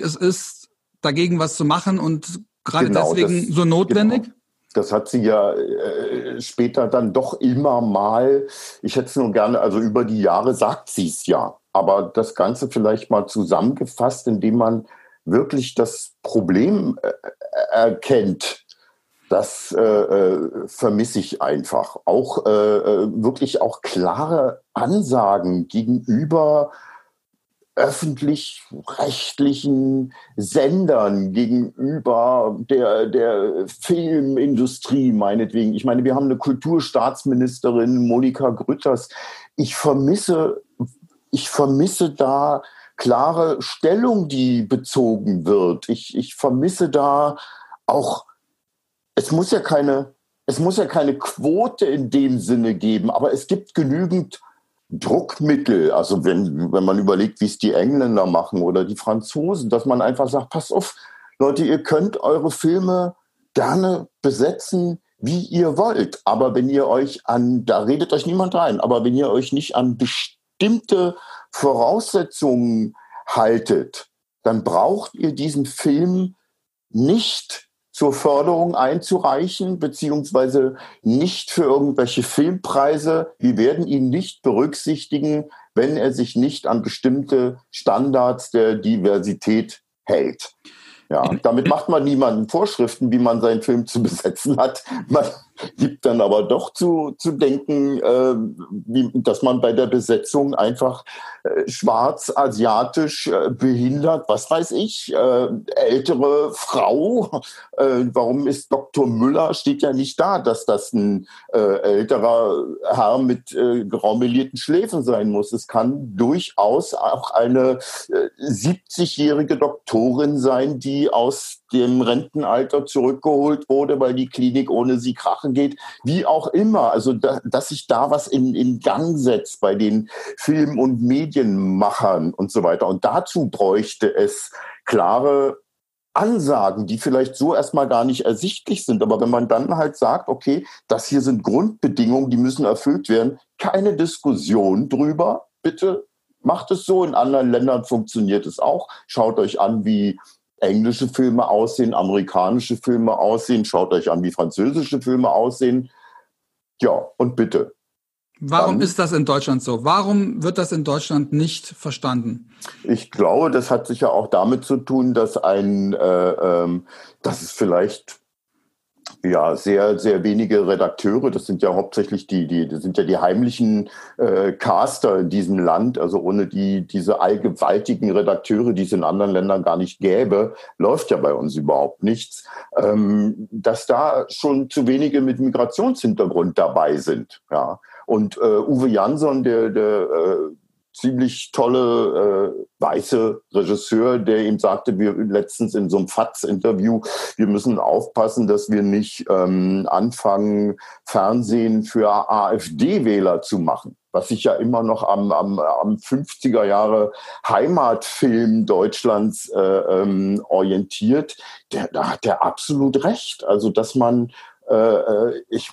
es ist, dagegen was zu machen und gerade genau, deswegen das, so notwendig? Genau. Das hat sie ja äh, später dann doch immer mal, ich hätte es nur gerne, also über die Jahre sagt sie es ja, aber das Ganze vielleicht mal zusammengefasst, indem man wirklich das Problem äh, erkennt, das äh, äh, vermisse ich einfach. Auch äh, äh, wirklich auch klare Ansagen gegenüber öffentlich-rechtlichen Sendern, gegenüber der, der Filmindustrie meinetwegen. Ich meine, wir haben eine Kulturstaatsministerin, Monika Grütters. Ich vermisse, ich vermisse da klare Stellung, die bezogen wird. Ich, ich vermisse da auch, es muss ja keine, es muss ja keine Quote in dem Sinne geben, aber es gibt genügend Druckmittel. Also wenn, wenn man überlegt, wie es die Engländer machen oder die Franzosen, dass man einfach sagt, pass auf, Leute, ihr könnt eure Filme gerne besetzen, wie ihr wollt. Aber wenn ihr euch an, da redet euch niemand rein, aber wenn ihr euch nicht an bestimmte Voraussetzungen haltet, dann braucht ihr diesen Film nicht zur Förderung einzureichen, beziehungsweise nicht für irgendwelche Filmpreise. Wir werden ihn nicht berücksichtigen, wenn er sich nicht an bestimmte Standards der Diversität hält. Ja, damit macht man niemanden Vorschriften, wie man seinen Film zu besetzen hat. Man gibt dann aber doch zu, zu denken, äh, wie, dass man bei der Besetzung einfach äh, schwarz, asiatisch, äh, behindert, was weiß ich, äh, ältere Frau. Äh, warum ist Dr. Müller, steht ja nicht da, dass das ein äh, älterer Herr mit äh, graumelierten Schläfen sein muss. Es kann durchaus auch eine äh, 70-jährige Doktorin sein, die aus dem Rentenalter zurückgeholt wurde, weil die Klinik ohne sie krachen geht. Wie auch immer. Also, da, dass sich da was in, in Gang setzt bei den Film- und Medienmachern und so weiter. Und dazu bräuchte es klare Ansagen, die vielleicht so erstmal gar nicht ersichtlich sind. Aber wenn man dann halt sagt, okay, das hier sind Grundbedingungen, die müssen erfüllt werden, keine Diskussion drüber, bitte macht es so. In anderen Ländern funktioniert es auch. Schaut euch an, wie englische Filme aussehen, amerikanische Filme aussehen, schaut euch an, wie französische Filme aussehen. Ja, und bitte. Warum Dann, ist das in Deutschland so? Warum wird das in Deutschland nicht verstanden? Ich glaube, das hat sicher auch damit zu tun, dass ein, äh, ähm, dass es vielleicht ja, sehr, sehr wenige Redakteure. Das sind ja hauptsächlich die, die, das sind ja die heimlichen äh, Caster in diesem Land. Also ohne die, diese allgewaltigen Redakteure, die es in anderen Ländern gar nicht gäbe, läuft ja bei uns überhaupt nichts. Ähm, dass da schon zu wenige mit Migrationshintergrund dabei sind. Ja. Und äh, Uwe Jansson, der, der äh, ziemlich tolle äh, weiße Regisseur, der ihm sagte, wir letztens in so einem FATS-Interview, wir müssen aufpassen, dass wir nicht ähm, anfangen, Fernsehen für AfD-Wähler zu machen was sich ja immer noch am, am, am 50er Jahre Heimatfilm Deutschlands äh, ähm, orientiert, der, da hat er absolut recht. Also, dass man, äh, äh ich,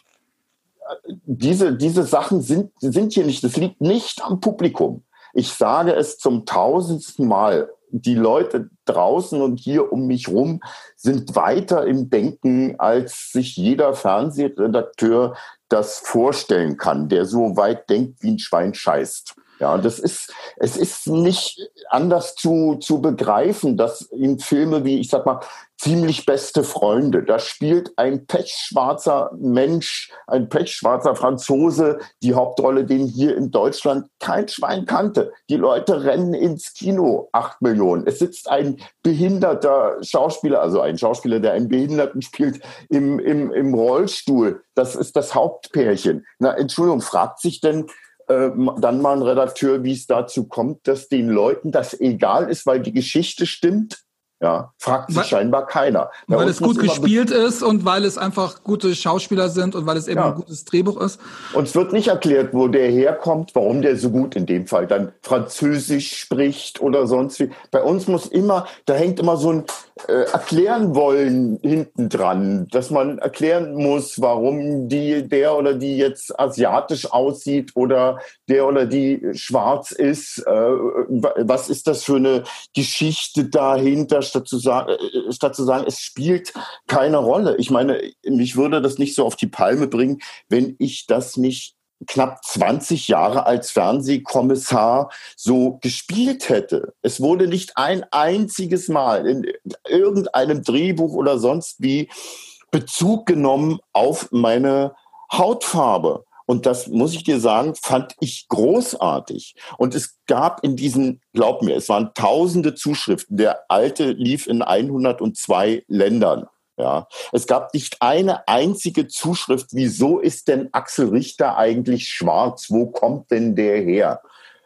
diese, diese Sachen sind, sind hier nicht, das liegt nicht am Publikum. Ich sage es zum tausendsten Mal. Die Leute draußen und hier um mich rum sind weiter im Denken, als sich jeder Fernsehredakteur das vorstellen kann, der so weit denkt, wie ein Schwein scheißt. Ja, das ist, es ist nicht anders zu, zu begreifen, dass in Filme wie, ich sag mal, ziemlich beste Freunde, da spielt ein pechschwarzer Mensch, ein pechschwarzer Franzose die Hauptrolle, den hier in Deutschland kein Schwein kannte. Die Leute rennen ins Kino, acht Millionen. Es sitzt ein behinderter Schauspieler, also ein Schauspieler, der einen Behinderten spielt, im, im, im Rollstuhl. Das ist das Hauptpärchen. Na, Entschuldigung, fragt sich denn, äh, dann mal ein Redakteur, wie es dazu kommt, dass den Leuten das egal ist, weil die Geschichte stimmt. Ja, fragt sich weil, scheinbar keiner. Bei weil es gut gespielt ist und weil es einfach gute Schauspieler sind und weil es eben ja. ein gutes Drehbuch ist. Und es wird nicht erklärt, wo der herkommt, warum der so gut in dem Fall dann Französisch spricht oder sonst wie. Bei uns muss immer, da hängt immer so ein äh, erklären wollen hinten dran, dass man erklären muss, warum die, der oder die jetzt asiatisch aussieht oder der oder die schwarz ist. Äh, was ist das für eine Geschichte dahinter? statt zu sagen, äh, statt zu sagen, es spielt keine Rolle. Ich meine, mich würde das nicht so auf die Palme bringen, wenn ich das nicht knapp 20 Jahre als Fernsehkommissar so gespielt hätte. Es wurde nicht ein einziges Mal in irgendeinem Drehbuch oder sonst wie Bezug genommen auf meine Hautfarbe. Und das muss ich dir sagen, fand ich großartig. Und es gab in diesen, glaub mir, es waren tausende Zuschriften. Der alte lief in 102 Ländern. Ja, es gab nicht eine einzige Zuschrift. Wieso ist denn Axel Richter eigentlich schwarz? Wo kommt denn der her?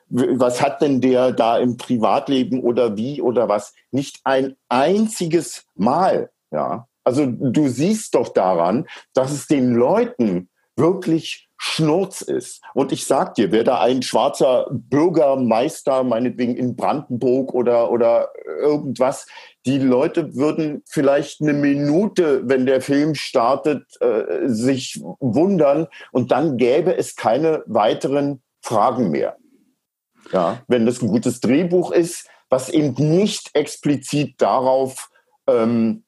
Was hat denn der da im Privatleben oder wie oder was? Nicht ein einziges Mal. Ja, also du siehst doch daran, dass es den Leuten wirklich Schnurz ist. Und ich sag dir, wer da ein schwarzer Bürgermeister, meinetwegen in Brandenburg oder, oder irgendwas, die Leute würden vielleicht eine Minute, wenn der Film startet, äh, sich wundern und dann gäbe es keine weiteren Fragen mehr. Ja, wenn das ein gutes Drehbuch ist, was eben nicht explizit darauf ähm,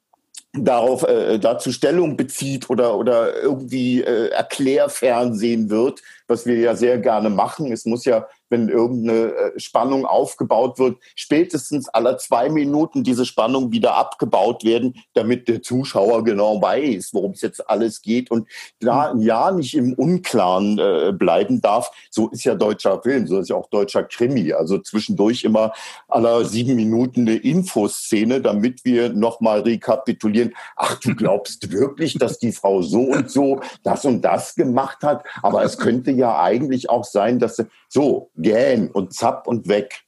darauf äh, dazu Stellung bezieht oder oder irgendwie äh, Erklärfernsehen wird, was wir ja sehr gerne machen. Es muss ja wenn irgendeine äh, Spannung aufgebaut wird, spätestens alle zwei Minuten diese Spannung wieder abgebaut werden, damit der Zuschauer genau weiß, worum es jetzt alles geht und da ein Jahr nicht im Unklaren äh, bleiben darf. So ist ja deutscher Film, so ist ja auch deutscher Krimi. Also zwischendurch immer aller sieben Minuten eine Infoszene, damit wir nochmal rekapitulieren. Ach, du [LAUGHS] glaubst wirklich, dass die Frau so und so das und das gemacht hat? Aber es könnte ja eigentlich auch sein, dass so, gähn und zapp und weg.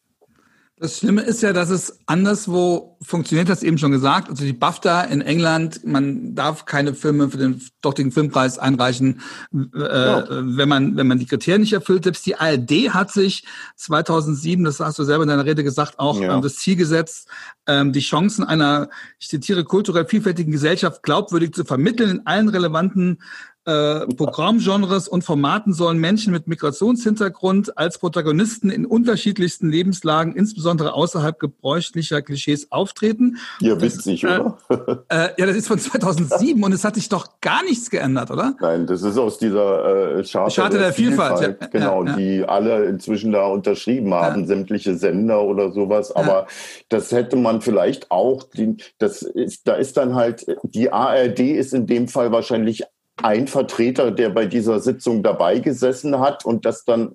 Das Schlimme ist ja, dass es anderswo funktioniert, das eben schon gesagt. Also die BAFTA in England, man darf keine Filme für den dortigen Filmpreis einreichen, äh, ja. wenn man wenn man die Kriterien nicht erfüllt. Selbst die ARD hat sich 2007, das hast du selber in deiner Rede gesagt, auch ja. das Ziel gesetzt, ähm, die Chancen einer, ich zitiere, kulturell vielfältigen Gesellschaft glaubwürdig zu vermitteln in allen relevanten äh, Programmgenres und Formaten sollen Menschen mit Migrationshintergrund als Protagonisten in unterschiedlichsten Lebenslagen, insbesondere außerhalb gebräuchlicher Klischees, auftreten. Ja, witzig, äh, oder? [LAUGHS] Äh, ja, das ist von 2007 und es hat sich doch gar nichts geändert, oder? Nein, das ist aus dieser äh, Charta, Charta der, der, Vielfalt. Vielfalt ja, genau, ja, ja. die alle inzwischen da unterschrieben haben, sämtliche Sender oder sowas. Aber das hätte man vielleicht auch, die, das ist, da ist dann halt, die ARD ist in dem Fall wahrscheinlich ein Vertreter, der bei dieser Sitzung dabei gesessen hat und das dann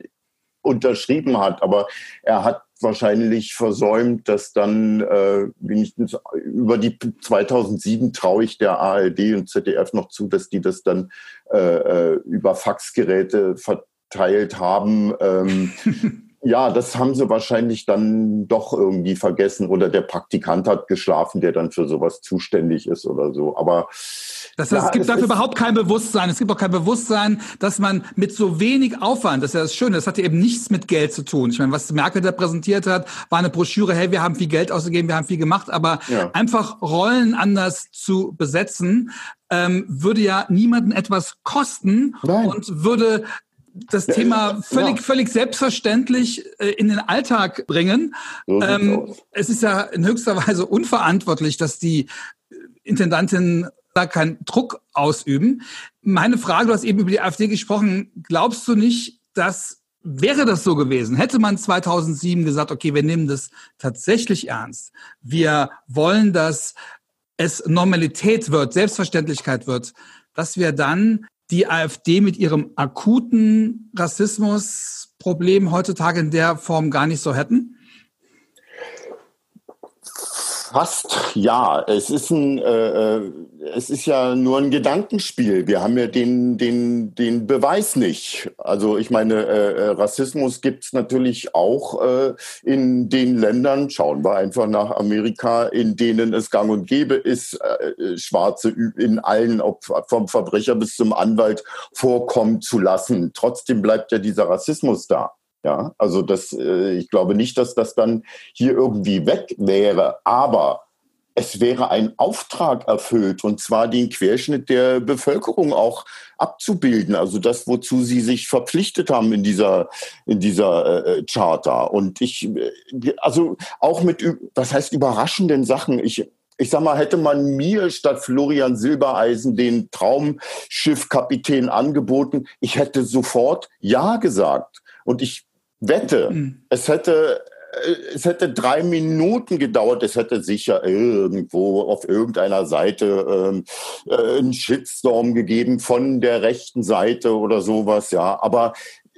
unterschrieben hat. Aber er hat wahrscheinlich versäumt, dass dann äh, wenigstens über die 2007 traue ich der ARD und ZDF noch zu, dass die das dann äh, äh, über Faxgeräte verteilt haben. Ähm, [LAUGHS] ja, das haben sie wahrscheinlich dann doch irgendwie vergessen oder der Praktikant hat geschlafen, der dann für sowas zuständig ist oder so. Aber das heißt, ja, es gibt dafür überhaupt kein Bewusstsein. Es gibt auch kein Bewusstsein, dass man mit so wenig Aufwand, das ist ja das Schöne, das hatte eben nichts mit Geld zu tun. Ich meine, was Merkel da präsentiert hat, war eine Broschüre, hey, wir haben viel Geld ausgegeben, wir haben viel gemacht, aber ja. einfach Rollen anders zu besetzen, ähm, würde ja niemanden etwas kosten Nein. und würde das Thema völlig, ja. völlig selbstverständlich äh, in den Alltag bringen. So ähm, es ist ja in höchster Weise unverantwortlich, dass die Intendantin da keinen Druck ausüben. Meine Frage, du hast eben über die AfD gesprochen, glaubst du nicht, dass Wäre das so gewesen, hätte man 2007 gesagt, okay, wir nehmen das tatsächlich ernst. Wir wollen, dass es Normalität wird, Selbstverständlichkeit wird, dass wir dann die AfD mit ihrem akuten Rassismusproblem heutzutage in der Form gar nicht so hätten? Fast ja. Es ist ein, äh, äh, es ist ja nur ein Gedankenspiel. Wir haben ja den, den, den Beweis nicht. Also ich meine, äh, äh Rassismus gibt's natürlich auch äh, in den Ländern. Schauen wir einfach nach Amerika, in denen es Gang und Gäbe ist, äh, Schwarze in allen, ob vom Verbrecher bis zum Anwalt vorkommen zu lassen. Trotzdem bleibt ja dieser Rassismus da. Ja, also das, äh, ich glaube nicht, dass das dann hier irgendwie weg wäre, aber es wäre ein Auftrag erfüllt, und zwar den Querschnitt der Bevölkerung auch abzubilden. Also das, wozu sie sich verpflichtet haben in dieser, in dieser äh, Charta. Und ich, äh, also auch mit, was heißt überraschenden Sachen. Ich, ich sag mal, hätte man mir statt Florian Silbereisen den Traumschiffkapitän angeboten, ich hätte sofort Ja gesagt. Und ich wette, mhm. es hätte äh, es hätte drei Minuten gedauert, es hätte sicher irgendwo auf irgendeiner Seite ähm, äh, einen Shitstorm gegeben von der rechten Seite oder sowas, ja. Aber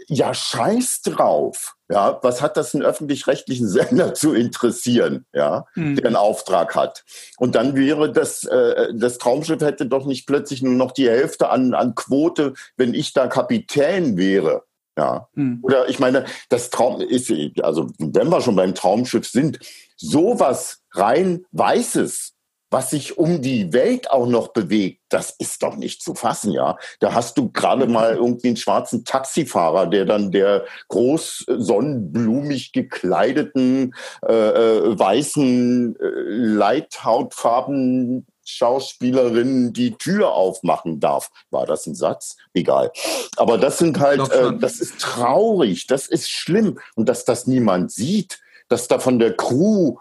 ja, scheiß drauf. Ja, was hat das einen öffentlich-rechtlichen Sender [LAUGHS] zu interessieren, ja, mhm. der einen Auftrag hat? Und dann wäre das, äh, das Traumschiff hätte doch nicht plötzlich nur noch die Hälfte an, an Quote, wenn ich da Kapitän wäre. Ja. Hm. Oder ich meine, das Traum ist, also wenn wir schon beim Traumschiff sind, sowas rein Weißes, was sich um die Welt auch noch bewegt, das ist doch nicht zu fassen, ja. Da hast du gerade hm. mal irgendwie einen schwarzen Taxifahrer, der dann der groß sonnenblumig gekleideten, äh, äh weißen, äh, Leithautfarben Schauspielerin die Tür aufmachen darf. War das ein Satz? Egal. Aber das sind halt, äh, das ist traurig, das ist schlimm. Und dass das niemand sieht, dass da von der Crew,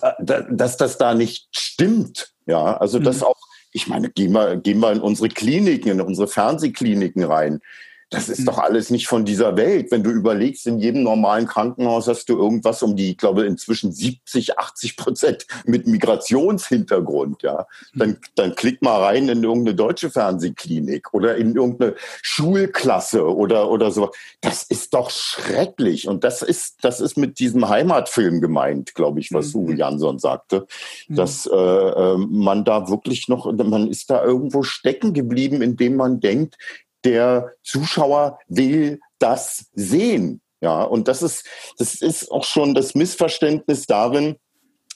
äh, dass das da nicht stimmt. Ja, also mhm. das auch, ich meine, gehen wir, gehen wir in unsere Kliniken, in unsere Fernsehkliniken rein. Das ist doch alles nicht von dieser Welt. Wenn du überlegst, in jedem normalen Krankenhaus hast du irgendwas um die, ich glaube, inzwischen 70, 80 Prozent mit Migrationshintergrund, ja. Dann, dann klick mal rein in irgendeine deutsche Fernsehklinik oder in irgendeine Schulklasse oder, oder so. Das ist doch schrecklich. Und das ist, das ist mit diesem Heimatfilm gemeint, glaube ich, was mhm. Uwe Jansson sagte, mhm. dass äh, äh, man da wirklich noch, man ist da irgendwo stecken geblieben, indem man denkt, der Zuschauer will das sehen. Ja, und das ist, das ist auch schon das Missverständnis darin,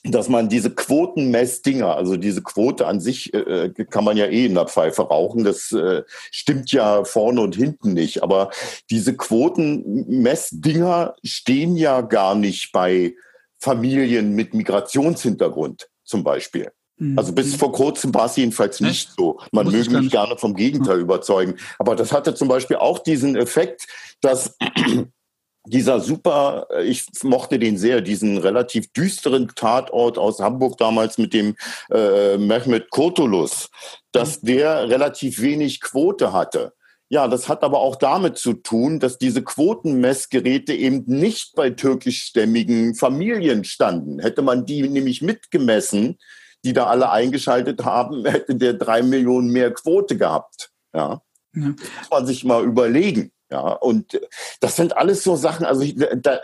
dass man diese Quotenmessdinger, also diese Quote an sich äh, äh, kann man ja eh in der Pfeife rauchen, das äh, stimmt ja vorne und hinten nicht, aber diese Quotenmessdinger stehen ja gar nicht bei Familien mit Migrationshintergrund zum Beispiel. Mhm. Also bis vor kurzem war es jedenfalls nicht so. Man möge mich gerne vom Gegenteil überzeugen. Aber das hatte zum Beispiel auch diesen Effekt, dass [CLEARS THROAT] dieser super, äh, ich mochte den sehr, diesen relativ düsteren Tatort aus Hamburg damals mit dem äh, Mehmet Kurtulus, dass mhm. der relativ wenig Quote hatte. Ja, das hat aber auch damit zu tun, dass diese Quotenmessgeräte eben nicht bei türkischstämmigen Familien standen. Hätte man die nämlich mitgemessen, die da alle eingeschaltet haben, hätte der drei Millionen mehr Quote gehabt. Ja. ja. Muss man sich mal überlegen. Ja, und das sind alles so Sachen, also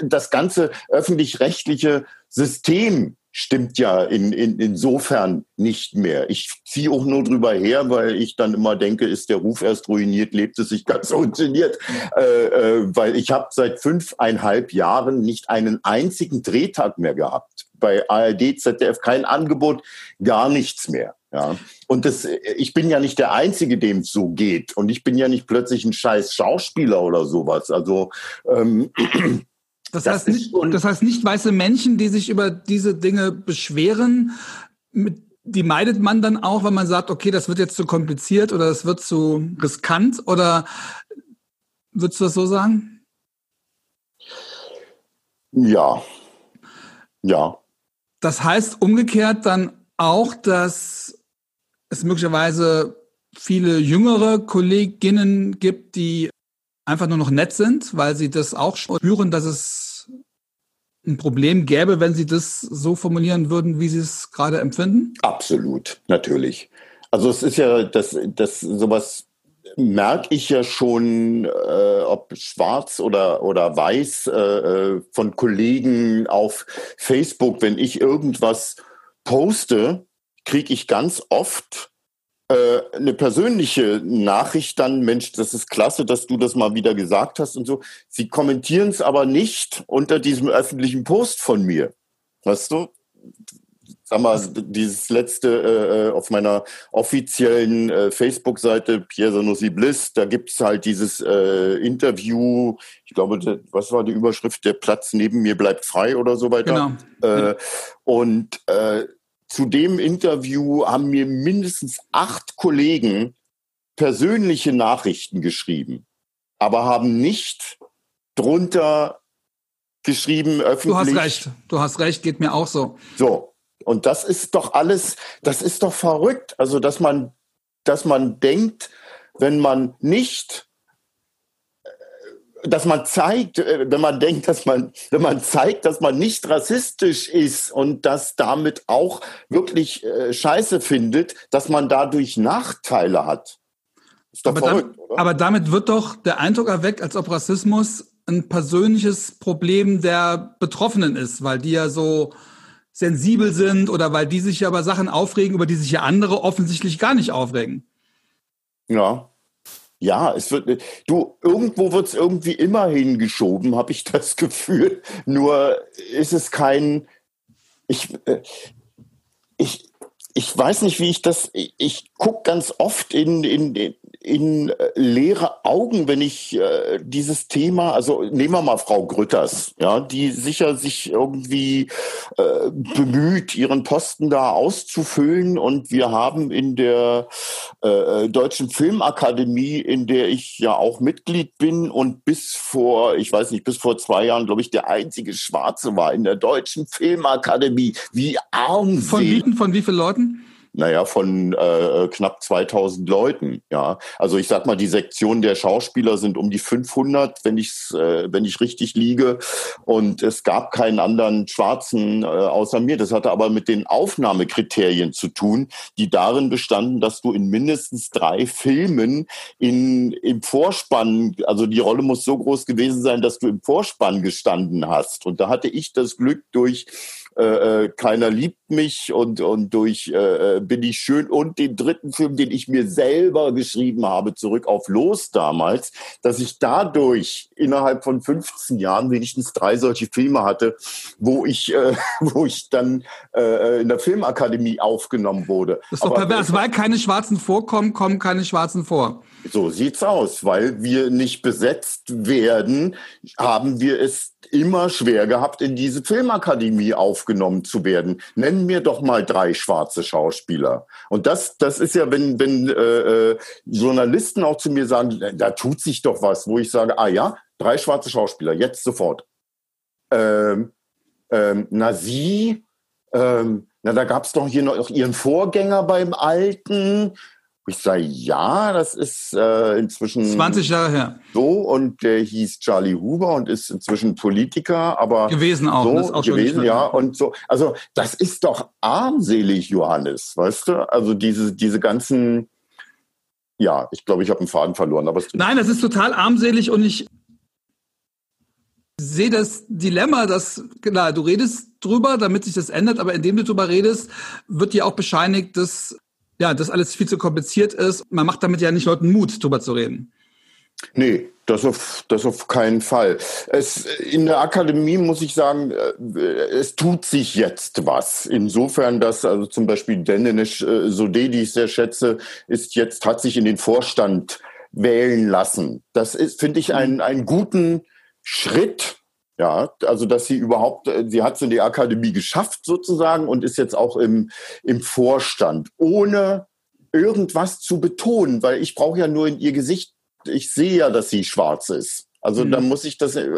das ganze öffentlich-rechtliche System stimmt ja in, in, insofern nicht mehr. Ich ziehe auch nur drüber her, weil ich dann immer denke, ist der Ruf erst ruiniert, lebt es sich ganz [LAUGHS] routiniert. Äh, äh, weil ich habe seit fünfeinhalb Jahren nicht einen einzigen Drehtag mehr gehabt. Bei ARD, ZDF kein Angebot, gar nichts mehr. Ja. Und das, ich bin ja nicht der Einzige, dem es so geht. Und ich bin ja nicht plötzlich ein scheiß Schauspieler oder sowas. Also ähm, das, das heißt nicht, das heißt nicht weiße Menschen, die sich über diese Dinge beschweren, mit, die meidet man dann auch, wenn man sagt, okay, das wird jetzt zu kompliziert oder das wird zu riskant oder würdest du das so sagen? Ja. Ja. Das heißt umgekehrt dann auch, dass es möglicherweise viele jüngere Kolleginnen gibt, die einfach nur noch nett sind, weil sie das auch spüren, dass es ein Problem gäbe, wenn sie das so formulieren würden, wie sie es gerade empfinden? Absolut, natürlich. Also es ist ja, das, das sowas merke ich ja schon, äh, ob schwarz oder, oder weiß, äh, äh von Kollegen auf Facebook, wenn ich irgendwas poste, kriege ich ganz oft äh, eine persönliche Nachricht dann, Mensch, das ist klasse, dass du das mal wieder gesagt hast und so. Sie kommentieren es aber nicht unter diesem öffentlichen Post von mir. Weißt du? Sag mal, dieses letzte äh, äh, auf meiner offiziellen äh, Facebook-Seite, Pierre Sanusi Bliss, da gibt's halt dieses äh, Interview, ich glaube, was war die Überschrift, der Platz neben mir bleibt frei oder so weiter. Genau. Äh, und äh, zu dem Interview haben mir mindestens acht Kollegen persönliche Nachrichten geschrieben, aber haben nicht drunter geschrieben öffentlich. Du hast recht, du hast recht, geht mir auch so. So. Und das ist doch alles, das ist doch verrückt. Also, dass man, dass man denkt, wenn man nicht dass man zeigt, äh, wenn man denkt, dass man, wenn man zeigt, dass man nicht rassistisch ist und das damit auch wirklich äh, Scheiße findet, dass man dadurch Nachteile hat. Ist doch aber, verrückt, damit, oder? aber damit wird doch der Eindruck erweckt, als ob Rassismus ein persönliches Problem der Betroffenen ist, weil die ja so sensibel sind oder weil die sich ja über Sachen aufregen, über die sich ja andere offensichtlich gar nicht aufregen. Ja, ja, es wird, du, irgendwo wird es irgendwie immer hingeschoben, habe ich [LAUGHS] das Gefühl. Nur ist es kein, ich, äh, ich, ich weiß nicht, wie ich das, ich, ich gucke ganz oft in, in, in äh, leere Augen, wenn ich äh, dieses Thema, also nehmen wir mal Frau Grütters, ja, die sicher sich irgendwie äh, bemüht, ihren Posten da auszufüllen. Und wir haben in der äh, Deutschen Filmakademie, in der ich ja auch Mitglied bin und bis vor, ich weiß nicht, bis vor zwei Jahren, glaube ich, der einzige Schwarze war in der Deutschen Filmakademie. Wie arm von von wie vielen Leuten? Naja, von äh, knapp 2000 Leuten. Ja, also ich sag mal, die Sektion der Schauspieler sind um die 500, wenn ich äh, wenn ich richtig liege. Und es gab keinen anderen Schwarzen äh, außer mir. Das hatte aber mit den Aufnahmekriterien zu tun, die darin bestanden, dass du in mindestens drei Filmen in im Vorspann, also die Rolle muss so groß gewesen sein, dass du im Vorspann gestanden hast. Und da hatte ich das Glück durch äh, äh, Keiner liebt mich und, und durch äh, äh, Bin ich schön und den dritten Film, den ich mir selber geschrieben habe, zurück auf Los damals, dass ich dadurch innerhalb von 15 Jahren wenigstens drei solche Filme hatte, wo ich, äh, [LAUGHS] wo ich dann äh, in der Filmakademie aufgenommen wurde. Das ist doch Aber, pervers, weil keine Schwarzen vorkommen, kommen keine Schwarzen vor. So sieht's aus, weil wir nicht besetzt werden, haben wir es immer schwer gehabt, in diese Filmakademie aufgenommen zu werden. Nennen mir doch mal drei schwarze Schauspieler. Und das, das ist ja, wenn, wenn äh, äh Journalisten auch zu mir sagen, da tut sich doch was, wo ich sage, ah ja, drei schwarze Schauspieler, jetzt sofort. Ähm, ähm, na sie, ähm, na da gab es doch hier noch ihren Vorgänger beim Alten. Ich sage, ja, das ist äh, inzwischen 20 Jahre her. So und der hieß Charlie Huber und ist inzwischen Politiker, aber gewesen auch, so, auch gewesen, ja und so. Also das ist doch armselig, Johannes, weißt du? Also diese diese ganzen, ja, ich glaube, ich habe einen Faden verloren, aber nein, das ist total armselig und ich sehe das Dilemma, dass klar, du redest drüber, damit sich das ändert, aber indem du drüber redest, wird dir auch bescheinigt, dass ja, das alles viel zu kompliziert ist. Man macht damit ja nicht Leuten Mut, drüber zu reden. Nee, das auf, das auf keinen Fall. Es, in der Akademie muss ich sagen, äh, es tut sich jetzt was. Insofern, dass also zum Beispiel Denenisch äh, Sode, die ich sehr schätze, ist jetzt, hat sich in den Vorstand wählen lassen. Das ist, finde ich, einen, einen guten Schritt ja, also dass sie überhaupt, äh, sie hat es in die Akademie geschafft sozusagen und ist jetzt auch im, im Vorstand, ohne irgendwas zu betonen, weil ich brauche ja nur in ihr Gesicht, ich sehe ja, dass sie schwarz ist. Also mhm. da muss ich das, äh,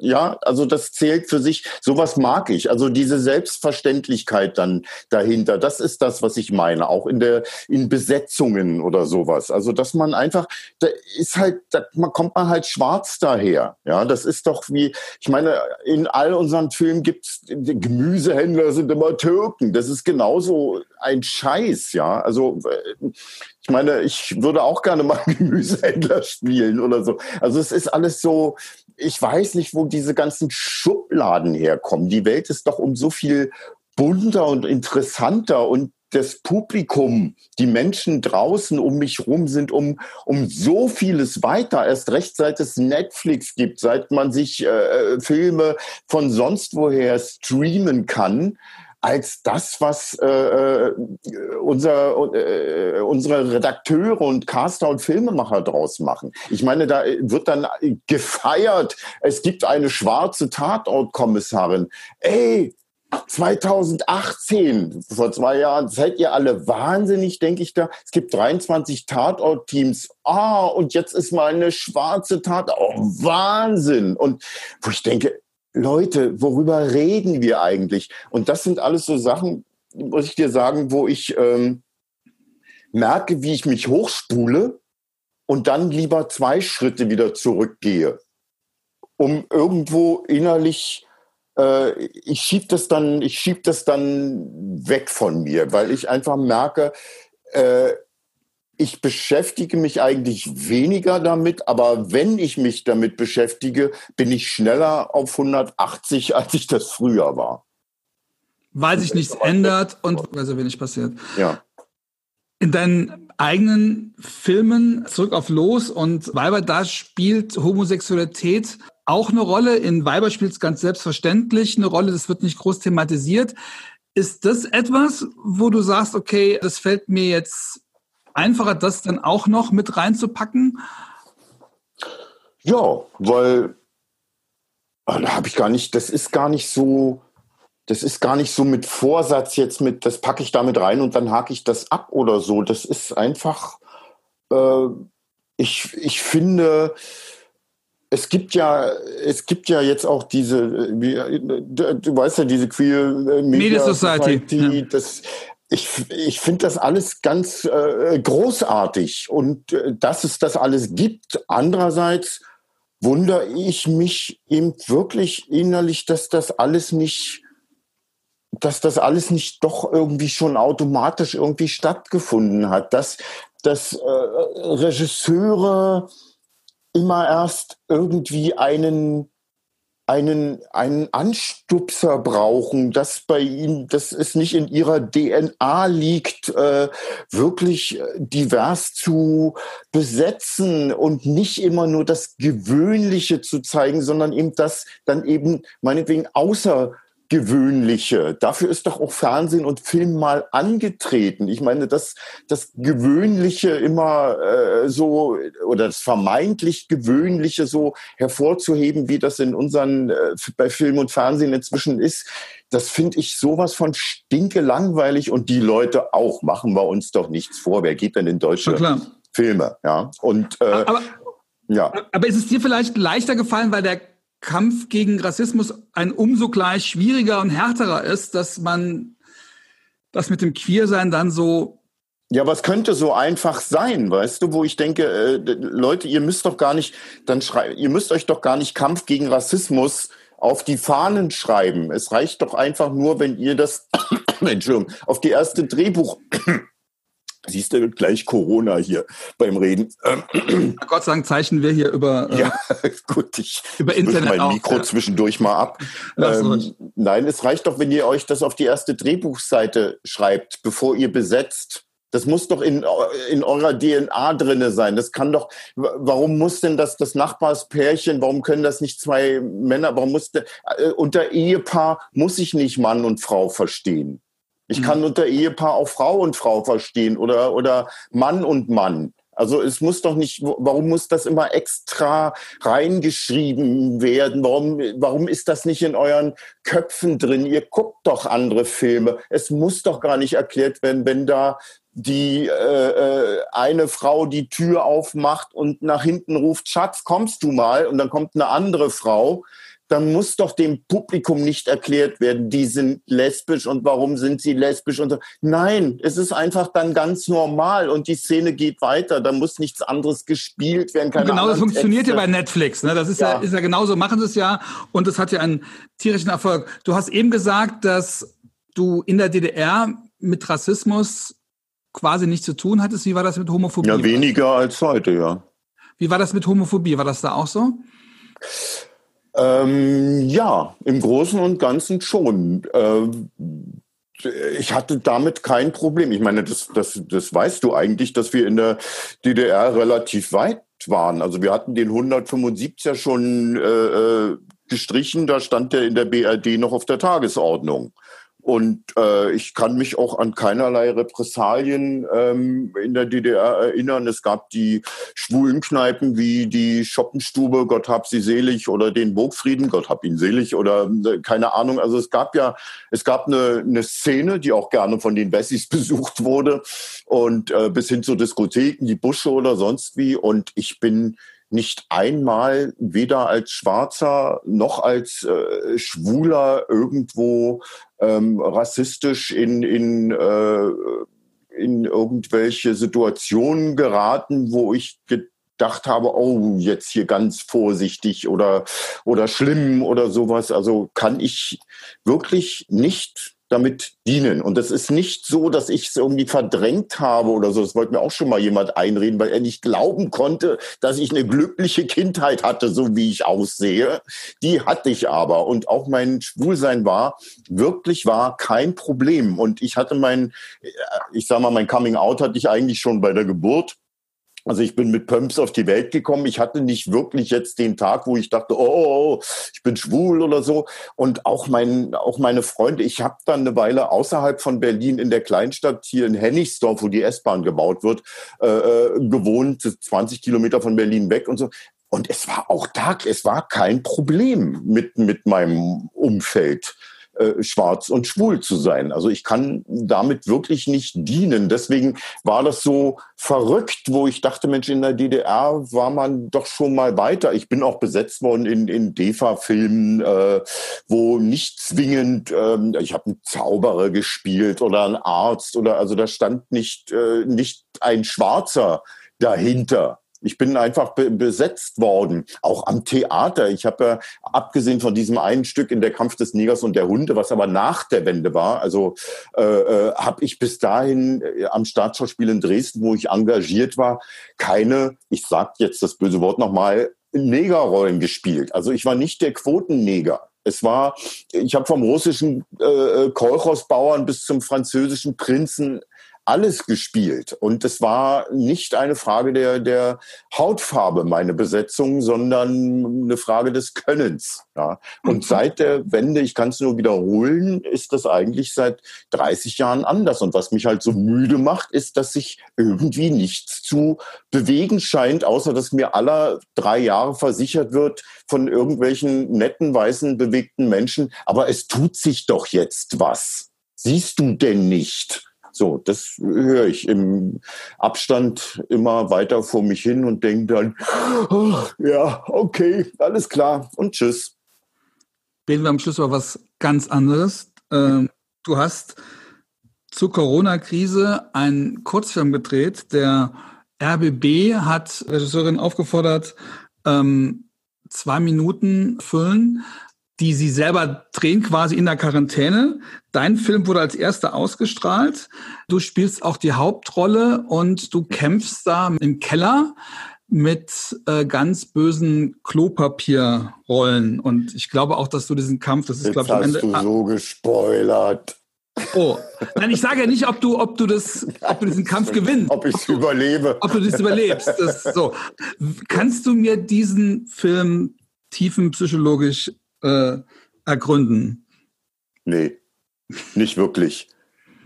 ja, also das zählt für sich. Sowas mag ich. Also diese Selbstverständlichkeit dann dahinter, das ist das, was ich meine. Auch in der, in Besetzungen oder sowas. Also dass man einfach, da ist halt, da man kommt man halt schwarz daher. Ja, das ist doch wie, ich meine, in all unseren Filmen gibt's, Gemüsehändler sind immer Türken. Das ist genauso ein Scheiß, ja. Also äh, ich meine, ich würde auch gerne mal Gemüsehändler spielen oder so. Also es ist alles so, ich weiß nicht, wo diese ganzen Schubladen herkommen. Die Welt ist doch um so viel bunter und interessanter und das Publikum, die Menschen draußen um mich rum sind um, um so vieles weiter. Erst recht seit es Netflix gibt, seit man sich äh, Filme von sonst woher streamen kann als das, was äh, äh, unser, äh, unsere Redakteure und Caster und Filmemacher draus machen. Ich meine, da wird dann gefeiert, es gibt eine schwarze Tatortkommissarin. Ey, 2018, vor zwei Jahren, seid ihr alle wahnsinnig, denke ich da. Es gibt 23 Tatort-Teams. Ah, und jetzt ist mal eine schwarze Tatort. Oh, Wahnsinn. Und wo ich denke, Leute, worüber reden wir eigentlich? Und das sind alles so Sachen, muss ich dir sagen, wo ich ähm, merke, wie ich mich hochspule und dann lieber zwei Schritte wieder zurückgehe, um irgendwo innerlich äh, ich schieb das dann, ich schieb das dann weg von mir, weil ich einfach merke, äh, ich beschäftige mich eigentlich weniger damit, aber wenn ich mich damit beschäftige, bin ich schneller auf 180, als ich das früher war. Weil sich nichts ändert und weil so wenig passiert. Ja. In deinen eigenen Filmen Zurück auf Los und Weiber, da spielt Homosexualität auch eine Rolle. In Weiber spielt es ganz selbstverständlich eine Rolle. Das wird nicht groß thematisiert. Ist das etwas, wo du sagst, okay, das fällt mir jetzt einfacher, das dann auch noch mit reinzupacken? Ja, weil ah, da habe ich gar nicht, das ist gar nicht so, das ist gar nicht so mit Vorsatz jetzt mit, das packe ich damit rein und dann hake ich das ab oder so. Das ist einfach, äh, ich, ich finde, es gibt ja, es gibt ja jetzt auch diese, wie, du weißt ja, diese Queer Media, Media Society. Society ja. das, ich, ich finde das alles ganz äh, großartig und äh, dass es das alles gibt. Andererseits wundere ich mich eben wirklich innerlich, dass das alles nicht, dass das alles nicht doch irgendwie schon automatisch irgendwie stattgefunden hat, dass, dass äh, Regisseure immer erst irgendwie einen einen, einen Anstupser brauchen, dass bei ihnen, dass es nicht in ihrer DNA liegt, äh, wirklich divers zu besetzen und nicht immer nur das Gewöhnliche zu zeigen, sondern eben das dann eben meinetwegen außer Gewöhnliche. Dafür ist doch auch Fernsehen und Film mal angetreten. Ich meine, das, das Gewöhnliche immer äh, so oder das vermeintlich Gewöhnliche so hervorzuheben, wie das in unseren äh, bei Film und Fernsehen inzwischen ist, das finde ich sowas von stinke langweilig und die Leute auch. Machen wir uns doch nichts vor. Wer geht denn in deutsche Filme? Ja und äh, aber, ja. Aber ist es dir vielleicht leichter gefallen, weil der Kampf gegen Rassismus ein umso gleich schwieriger und härterer ist, dass man das mit dem Queersein dann so ja, was könnte so einfach sein, weißt du, wo ich denke, äh, Leute, ihr müsst doch gar nicht, dann schreiben, ihr müsst euch doch gar nicht Kampf gegen Rassismus auf die Fahnen schreiben. Es reicht doch einfach nur, wenn ihr das, [COUGHS] Entschuldigung, auf die erste Drehbuch Siehst du gleich Corona hier beim Reden. Ähm, Gott sei Dank zeichnen wir hier über, äh, ja, [LAUGHS] gut, ich über Internet mein auch, Mikro ja. zwischendurch mal ab. Ähm, nein, es reicht doch, wenn ihr euch das auf die erste Drehbuchseite schreibt, bevor ihr besetzt. Das muss doch in, in eurer DNA drinne sein. Das kann doch, warum muss denn das, das Nachbarspärchen, warum können das nicht zwei Männer, warum muss, der, äh, unter Ehepaar muss ich nicht Mann und Frau verstehen. Ich kann mhm. unter Ehepaar auch Frau und Frau verstehen oder, oder Mann und Mann. Also es muss doch nicht, warum muss das immer extra reingeschrieben werden? Warum, warum ist das nicht in euren Köpfen drin? Ihr guckt doch andere Filme. Es muss doch gar nicht erklärt werden, wenn da die äh, äh eine Frau die Tür aufmacht und nach hinten ruft, Schatz, kommst du mal? Und dann kommt eine andere Frau dann muss doch dem Publikum nicht erklärt werden, die sind lesbisch und warum sind sie lesbisch und so. Nein, es ist einfach dann ganz normal und die Szene geht weiter. Da muss nichts anderes gespielt werden. Keine genau, das funktioniert Texte. ja bei Netflix. Ne? Das ist ja. ja, ist ja genauso, machen sie es ja und es hat ja einen tierischen Erfolg. Du hast eben gesagt, dass du in der DDR mit Rassismus quasi nichts zu tun hattest. Wie war das mit Homophobie? Ja, weniger als heute, ja. Wie war das mit Homophobie? War das da auch so? Ähm, ja, im Großen und Ganzen schon. Ähm, ich hatte damit kein Problem. Ich meine, das, das, das weißt du eigentlich, dass wir in der DDR relativ weit waren. Also wir hatten den 175er schon äh, äh, gestrichen, da stand der in der BRD noch auf der Tagesordnung. Und äh, ich kann mich auch an keinerlei Repressalien ähm, in der DDR erinnern. Es gab die schwulen Kneipen wie die Schoppenstube, Gott hab sie selig, oder den Burgfrieden, Gott hab ihn selig, oder äh, keine Ahnung. Also es gab ja, es gab eine, eine Szene, die auch gerne von den Wessis [LAUGHS] besucht wurde und äh, bis hin zu Diskotheken, die Busche oder sonst wie. Und ich bin nicht einmal weder als Schwarzer noch als äh, Schwuler irgendwo ähm, rassistisch in, in, äh, in irgendwelche Situationen geraten, wo ich gedacht habe, oh, jetzt hier ganz vorsichtig oder, oder schlimm oder sowas. Also kann ich wirklich nicht damit dienen. Und das ist nicht so, dass ich es irgendwie verdrängt habe oder so. Das wollte mir auch schon mal jemand einreden, weil er nicht glauben konnte, dass ich eine glückliche Kindheit hatte, so wie ich aussehe. Die hatte ich aber. Und auch mein Schwulsein war, wirklich war kein Problem. Und ich hatte mein, ich sag mal, mein Coming Out hatte ich eigentlich schon bei der Geburt. Also ich bin mit Pumps auf die Welt gekommen. Ich hatte nicht wirklich jetzt den Tag, wo ich dachte, oh, oh, oh ich bin schwul oder so. Und auch mein, auch meine Freunde. Ich habe dann eine Weile außerhalb von Berlin in der Kleinstadt hier in Hennigsdorf, wo die S-Bahn gebaut wird, äh, äh gewohnt, 20 Kilometer von Berlin weg und so. Und es war auch da, es war kein Problem mit mit meinem Umfeld äh, schwarz und schwul zu sein. Also ich kann damit wirklich nicht dienen. Deswegen war das so verrückt, wo ich dachte, Mensch, in der DDR war man doch schon mal weiter. Ich bin auch besetzt worden in, in DEFA-Filmen, äh, wo nicht zwingend, äh, ich habe einen Zauberer gespielt oder einen Arzt oder also da stand nicht, äh, nicht ein Schwarzer dahinter. Ich bin einfach be besetzt worden, auch am Theater. Ich habe ja, abgesehen von diesem einen Stück in der Kampf des Negers und der Hunde, was aber nach der Wende war, also äh, äh, habe ich bis dahin äh, am Staatsschauspiel in Dresden, wo ich engagiert war, keine, ich sag jetzt das böse Wort nochmal, Negerrollen gespielt. Also ich war nicht der Quotenneger. Es war, ich habe vom russischen äh, Kolchosbauern bis zum französischen Prinzen alles gespielt. Und es war nicht eine Frage der, der Hautfarbe, meine Besetzung, sondern eine Frage des Könnens. Ja. Und mhm. seit der Wende, ich kann es nur wiederholen, ist das eigentlich seit 30 Jahren anders. Und was mich halt so müde macht, ist, dass sich irgendwie nichts zu bewegen scheint, außer dass mir aller drei Jahre versichert wird von irgendwelchen netten, weißen, bewegten Menschen. Aber es tut sich doch jetzt was. Siehst du denn nicht? So, das höre ich im Abstand immer weiter vor mich hin und denke dann, oh, ja, okay, alles klar und tschüss. Reden wir am Schluss über was ganz anderes. Ähm, du hast zur Corona-Krise einen Kurzfilm gedreht. Der RBB hat Regisseurin aufgefordert, ähm, zwei Minuten füllen die sie selber drehen quasi in der Quarantäne. Dein Film wurde als erster ausgestrahlt. Du spielst auch die Hauptrolle und du kämpfst da im Keller mit äh, ganz bösen Klopapierrollen. Und ich glaube auch, dass du diesen Kampf, das ist, glaube ich, am Ende. Hast du so gespoilert. Oh, nein, ich sage ja nicht, ob du, ob du das, [LAUGHS] ob du diesen Kampf gewinnst. Ob ich es überlebe. Ob du das überlebst. Das, so. Kannst du mir diesen Film tiefenpsychologisch äh, ergründen? Nee, nicht wirklich.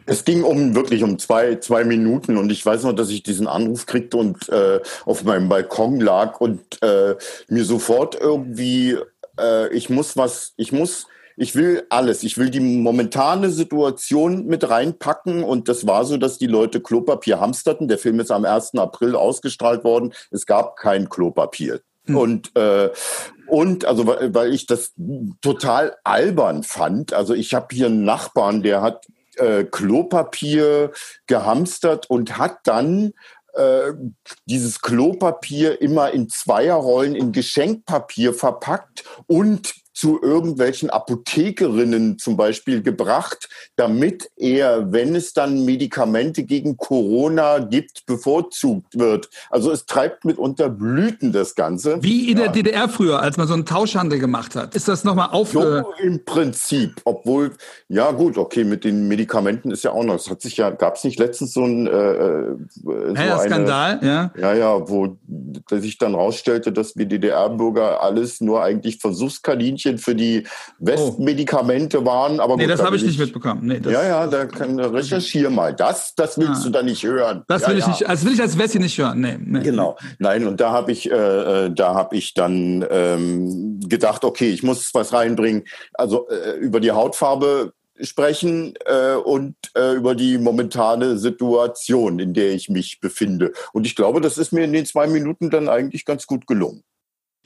Es ging um wirklich um zwei, zwei Minuten und ich weiß noch, dass ich diesen Anruf kriegte und äh, auf meinem Balkon lag und äh, mir sofort irgendwie, äh, ich muss was, ich muss, ich will alles. Ich will die momentane Situation mit reinpacken und das war so, dass die Leute Klopapier hamsterten. Der Film ist am 1. April ausgestrahlt worden. Es gab kein Klopapier. Mhm. Und, äh, und also weil ich das total albern fand. Also ich habe hier einen Nachbarn, der hat äh, Klopapier gehamstert und hat dann äh, dieses Klopapier immer in Zweierrollen in Geschenkpapier verpackt und zu irgendwelchen Apothekerinnen zum Beispiel gebracht, damit er, wenn es dann Medikamente gegen Corona gibt, bevorzugt wird. Also es treibt mitunter Blüten das Ganze. Wie in ja. der DDR früher, als man so einen Tauschhandel gemacht hat. Ist das nochmal auf? So, Im Prinzip, obwohl, ja gut, okay, mit den Medikamenten ist ja auch noch, es hat sich ja, gab es nicht letztens so ein äh, äh so ja, Skandal, ja. Ja, ja, wo sich dann rausstellte, dass wir DDR-Bürger alles nur eigentlich Versuchskaninchen Mädchen für die Westmedikamente waren. Aber nee, gut, das habe ich nicht mitbekommen. Nee, ja, ja, da kann recherchier mal. Das, das willst ah. du da nicht hören. Das ja, will ich ja. nicht, das will ich als Wessi nicht hören. Nee, nee. Genau. Nein, und da habe ich, äh, äh, da habe ich dann ähm, gedacht, okay, ich muss was reinbringen. Also äh, über die Hautfarbe sprechen äh, und äh, über die momentane Situation, in der ich mich befinde. Und ich glaube, das ist mir in den zwei Minuten dann eigentlich ganz gut gelungen.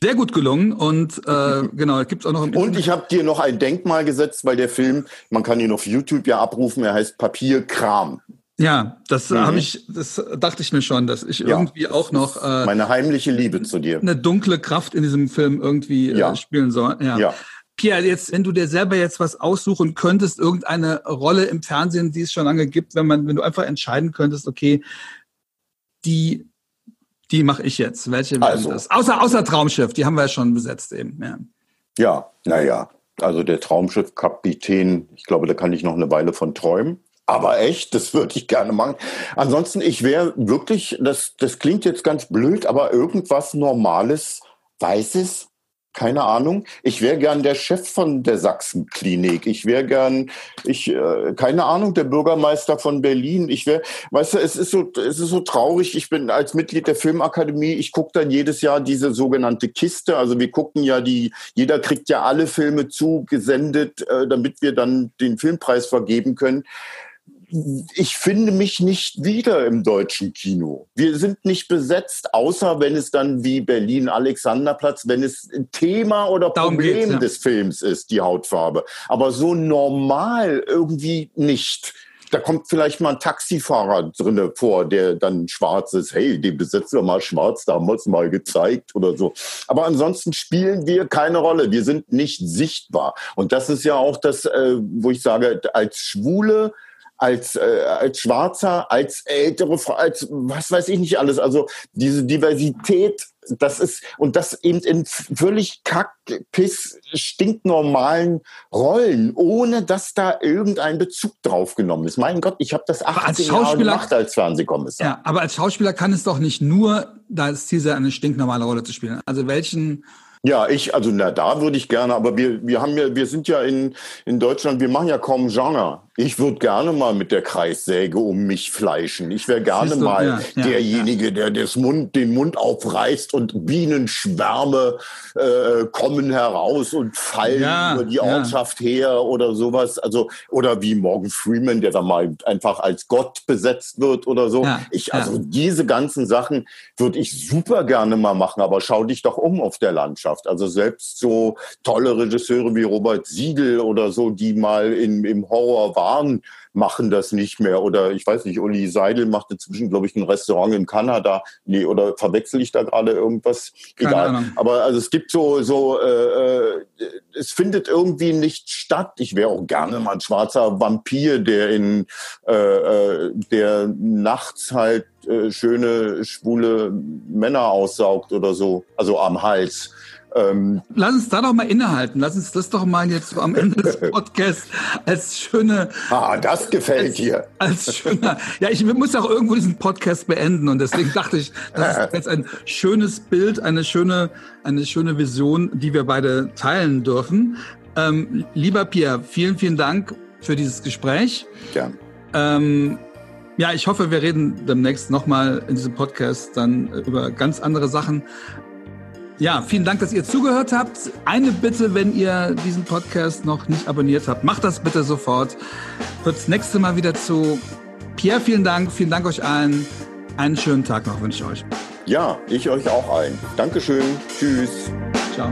Sehr gut gelungen und äh, [LAUGHS] genau, gibt es auch noch Und ich habe dir noch ein Denkmal gesetzt, weil der Film, man kann ihn auf YouTube ja abrufen, er heißt Papierkram. Ja, das mhm. habe ich, das dachte ich mir schon, dass ich ja, irgendwie auch noch äh, meine heimliche Liebe zu dir, eine dunkle Kraft in diesem Film irgendwie äh, ja. spielen soll. Ja. ja. Pierre, jetzt, wenn du dir selber jetzt was aussuchen könntest, irgendeine Rolle im Fernsehen, die es schon lange gibt, wenn man, wenn du einfach entscheiden könntest, okay, die die mache ich jetzt. Welche also, das? Außer, außer Traumschiff, die haben wir ja schon besetzt eben. Ja, ja naja. Also der Traumschiff-Kapitän, ich glaube, da kann ich noch eine Weile von träumen. Aber echt, das würde ich gerne machen. Ansonsten, ich wäre wirklich, das, das klingt jetzt ganz blöd, aber irgendwas Normales, Weißes, keine Ahnung. Ich wäre gern der Chef von der Sachsenklinik. Ich wäre gern, ich, äh, keine Ahnung, der Bürgermeister von Berlin. Ich wäre, weißt du, es ist so, es ist so traurig. Ich bin als Mitglied der Filmakademie. Ich gucke dann jedes Jahr diese sogenannte Kiste. Also wir gucken ja die, jeder kriegt ja alle Filme zugesendet, äh, damit wir dann den Filmpreis vergeben können ich finde mich nicht wieder im deutschen Kino. Wir sind nicht besetzt, außer wenn es dann wie Berlin Alexanderplatz, wenn es Thema oder Problem ja. des Films ist, die Hautfarbe. Aber so normal irgendwie nicht. Da kommt vielleicht mal ein Taxifahrer drinne vor, der dann schwarz ist. Hey, den besetzen wir mal schwarz, da haben wir es mal gezeigt oder so. Aber ansonsten spielen wir keine Rolle. Wir sind nicht sichtbar. Und das ist ja auch das, äh, wo ich sage, als Schwule als, äh, als Schwarzer, als ältere Frau, als was weiß ich nicht alles. Also diese Diversität, das ist, und das eben in völlig kack, piss, stinknormalen Rollen, ohne dass da irgendein Bezug drauf genommen ist. Mein Gott, ich habe das 18 Jahre gemacht als Fernsehkommissar. Ja, aber als Schauspieler kann es doch nicht nur das Ziel sein, eine stinknormale Rolle zu spielen. Also welchen ja, ich, also na, da würde ich gerne, aber wir, wir haben ja, wir sind ja in, in Deutschland, wir machen ja kaum Genre. Ich würde gerne mal mit der Kreissäge um mich fleischen. Ich wäre gerne du, mal ja, ja, derjenige, ja. der das Mund, den Mund aufreißt und Bienenschwärme äh, kommen heraus und fallen über die Ortschaft her oder sowas. Also oder wie Morgan Freeman, der da mal einfach als Gott besetzt wird oder so. ich also diese ganzen Sachen würde ich super gerne mal machen. Aber schau dich doch um auf der Landschaft. Also selbst so tolle Regisseure wie Robert Siegel oder so, die mal in, im Horror waren, machen das nicht mehr. Oder ich weiß nicht, Uli Seidel macht inzwischen, glaube ich, ein Restaurant in Kanada. Nee, oder verwechsel ich da gerade irgendwas? Egal. Aber also es gibt so, so äh, äh, es findet irgendwie nicht statt. Ich wäre auch gerne mal ein schwarzer Vampir, der in äh, äh, der nachts halt äh, schöne schwule Männer aussaugt oder so, also am Hals. Ähm, Lass uns da doch mal innehalten. Lass uns das doch mal jetzt am Ende des [LAUGHS] Podcasts als schöne. Ah, das gefällt als, dir. Als schöner. Ja, ich muss auch irgendwo diesen Podcast beenden und deswegen dachte ich, das ist [LAUGHS] jetzt ein schönes Bild, eine schöne, eine schöne Vision, die wir beide teilen dürfen. Ähm, lieber Pierre, vielen, vielen Dank für dieses Gespräch. Gern. Ähm, ja, ich hoffe, wir reden demnächst nochmal in diesem Podcast dann über ganz andere Sachen. Ja, vielen Dank, dass ihr zugehört habt. Eine Bitte, wenn ihr diesen Podcast noch nicht abonniert habt, macht das bitte sofort. Hört das nächste Mal wieder zu. Pierre, vielen Dank. Vielen Dank euch allen. Einen schönen Tag noch wünsche ich euch. Ja, ich euch auch allen. Dankeschön. Tschüss. Ciao.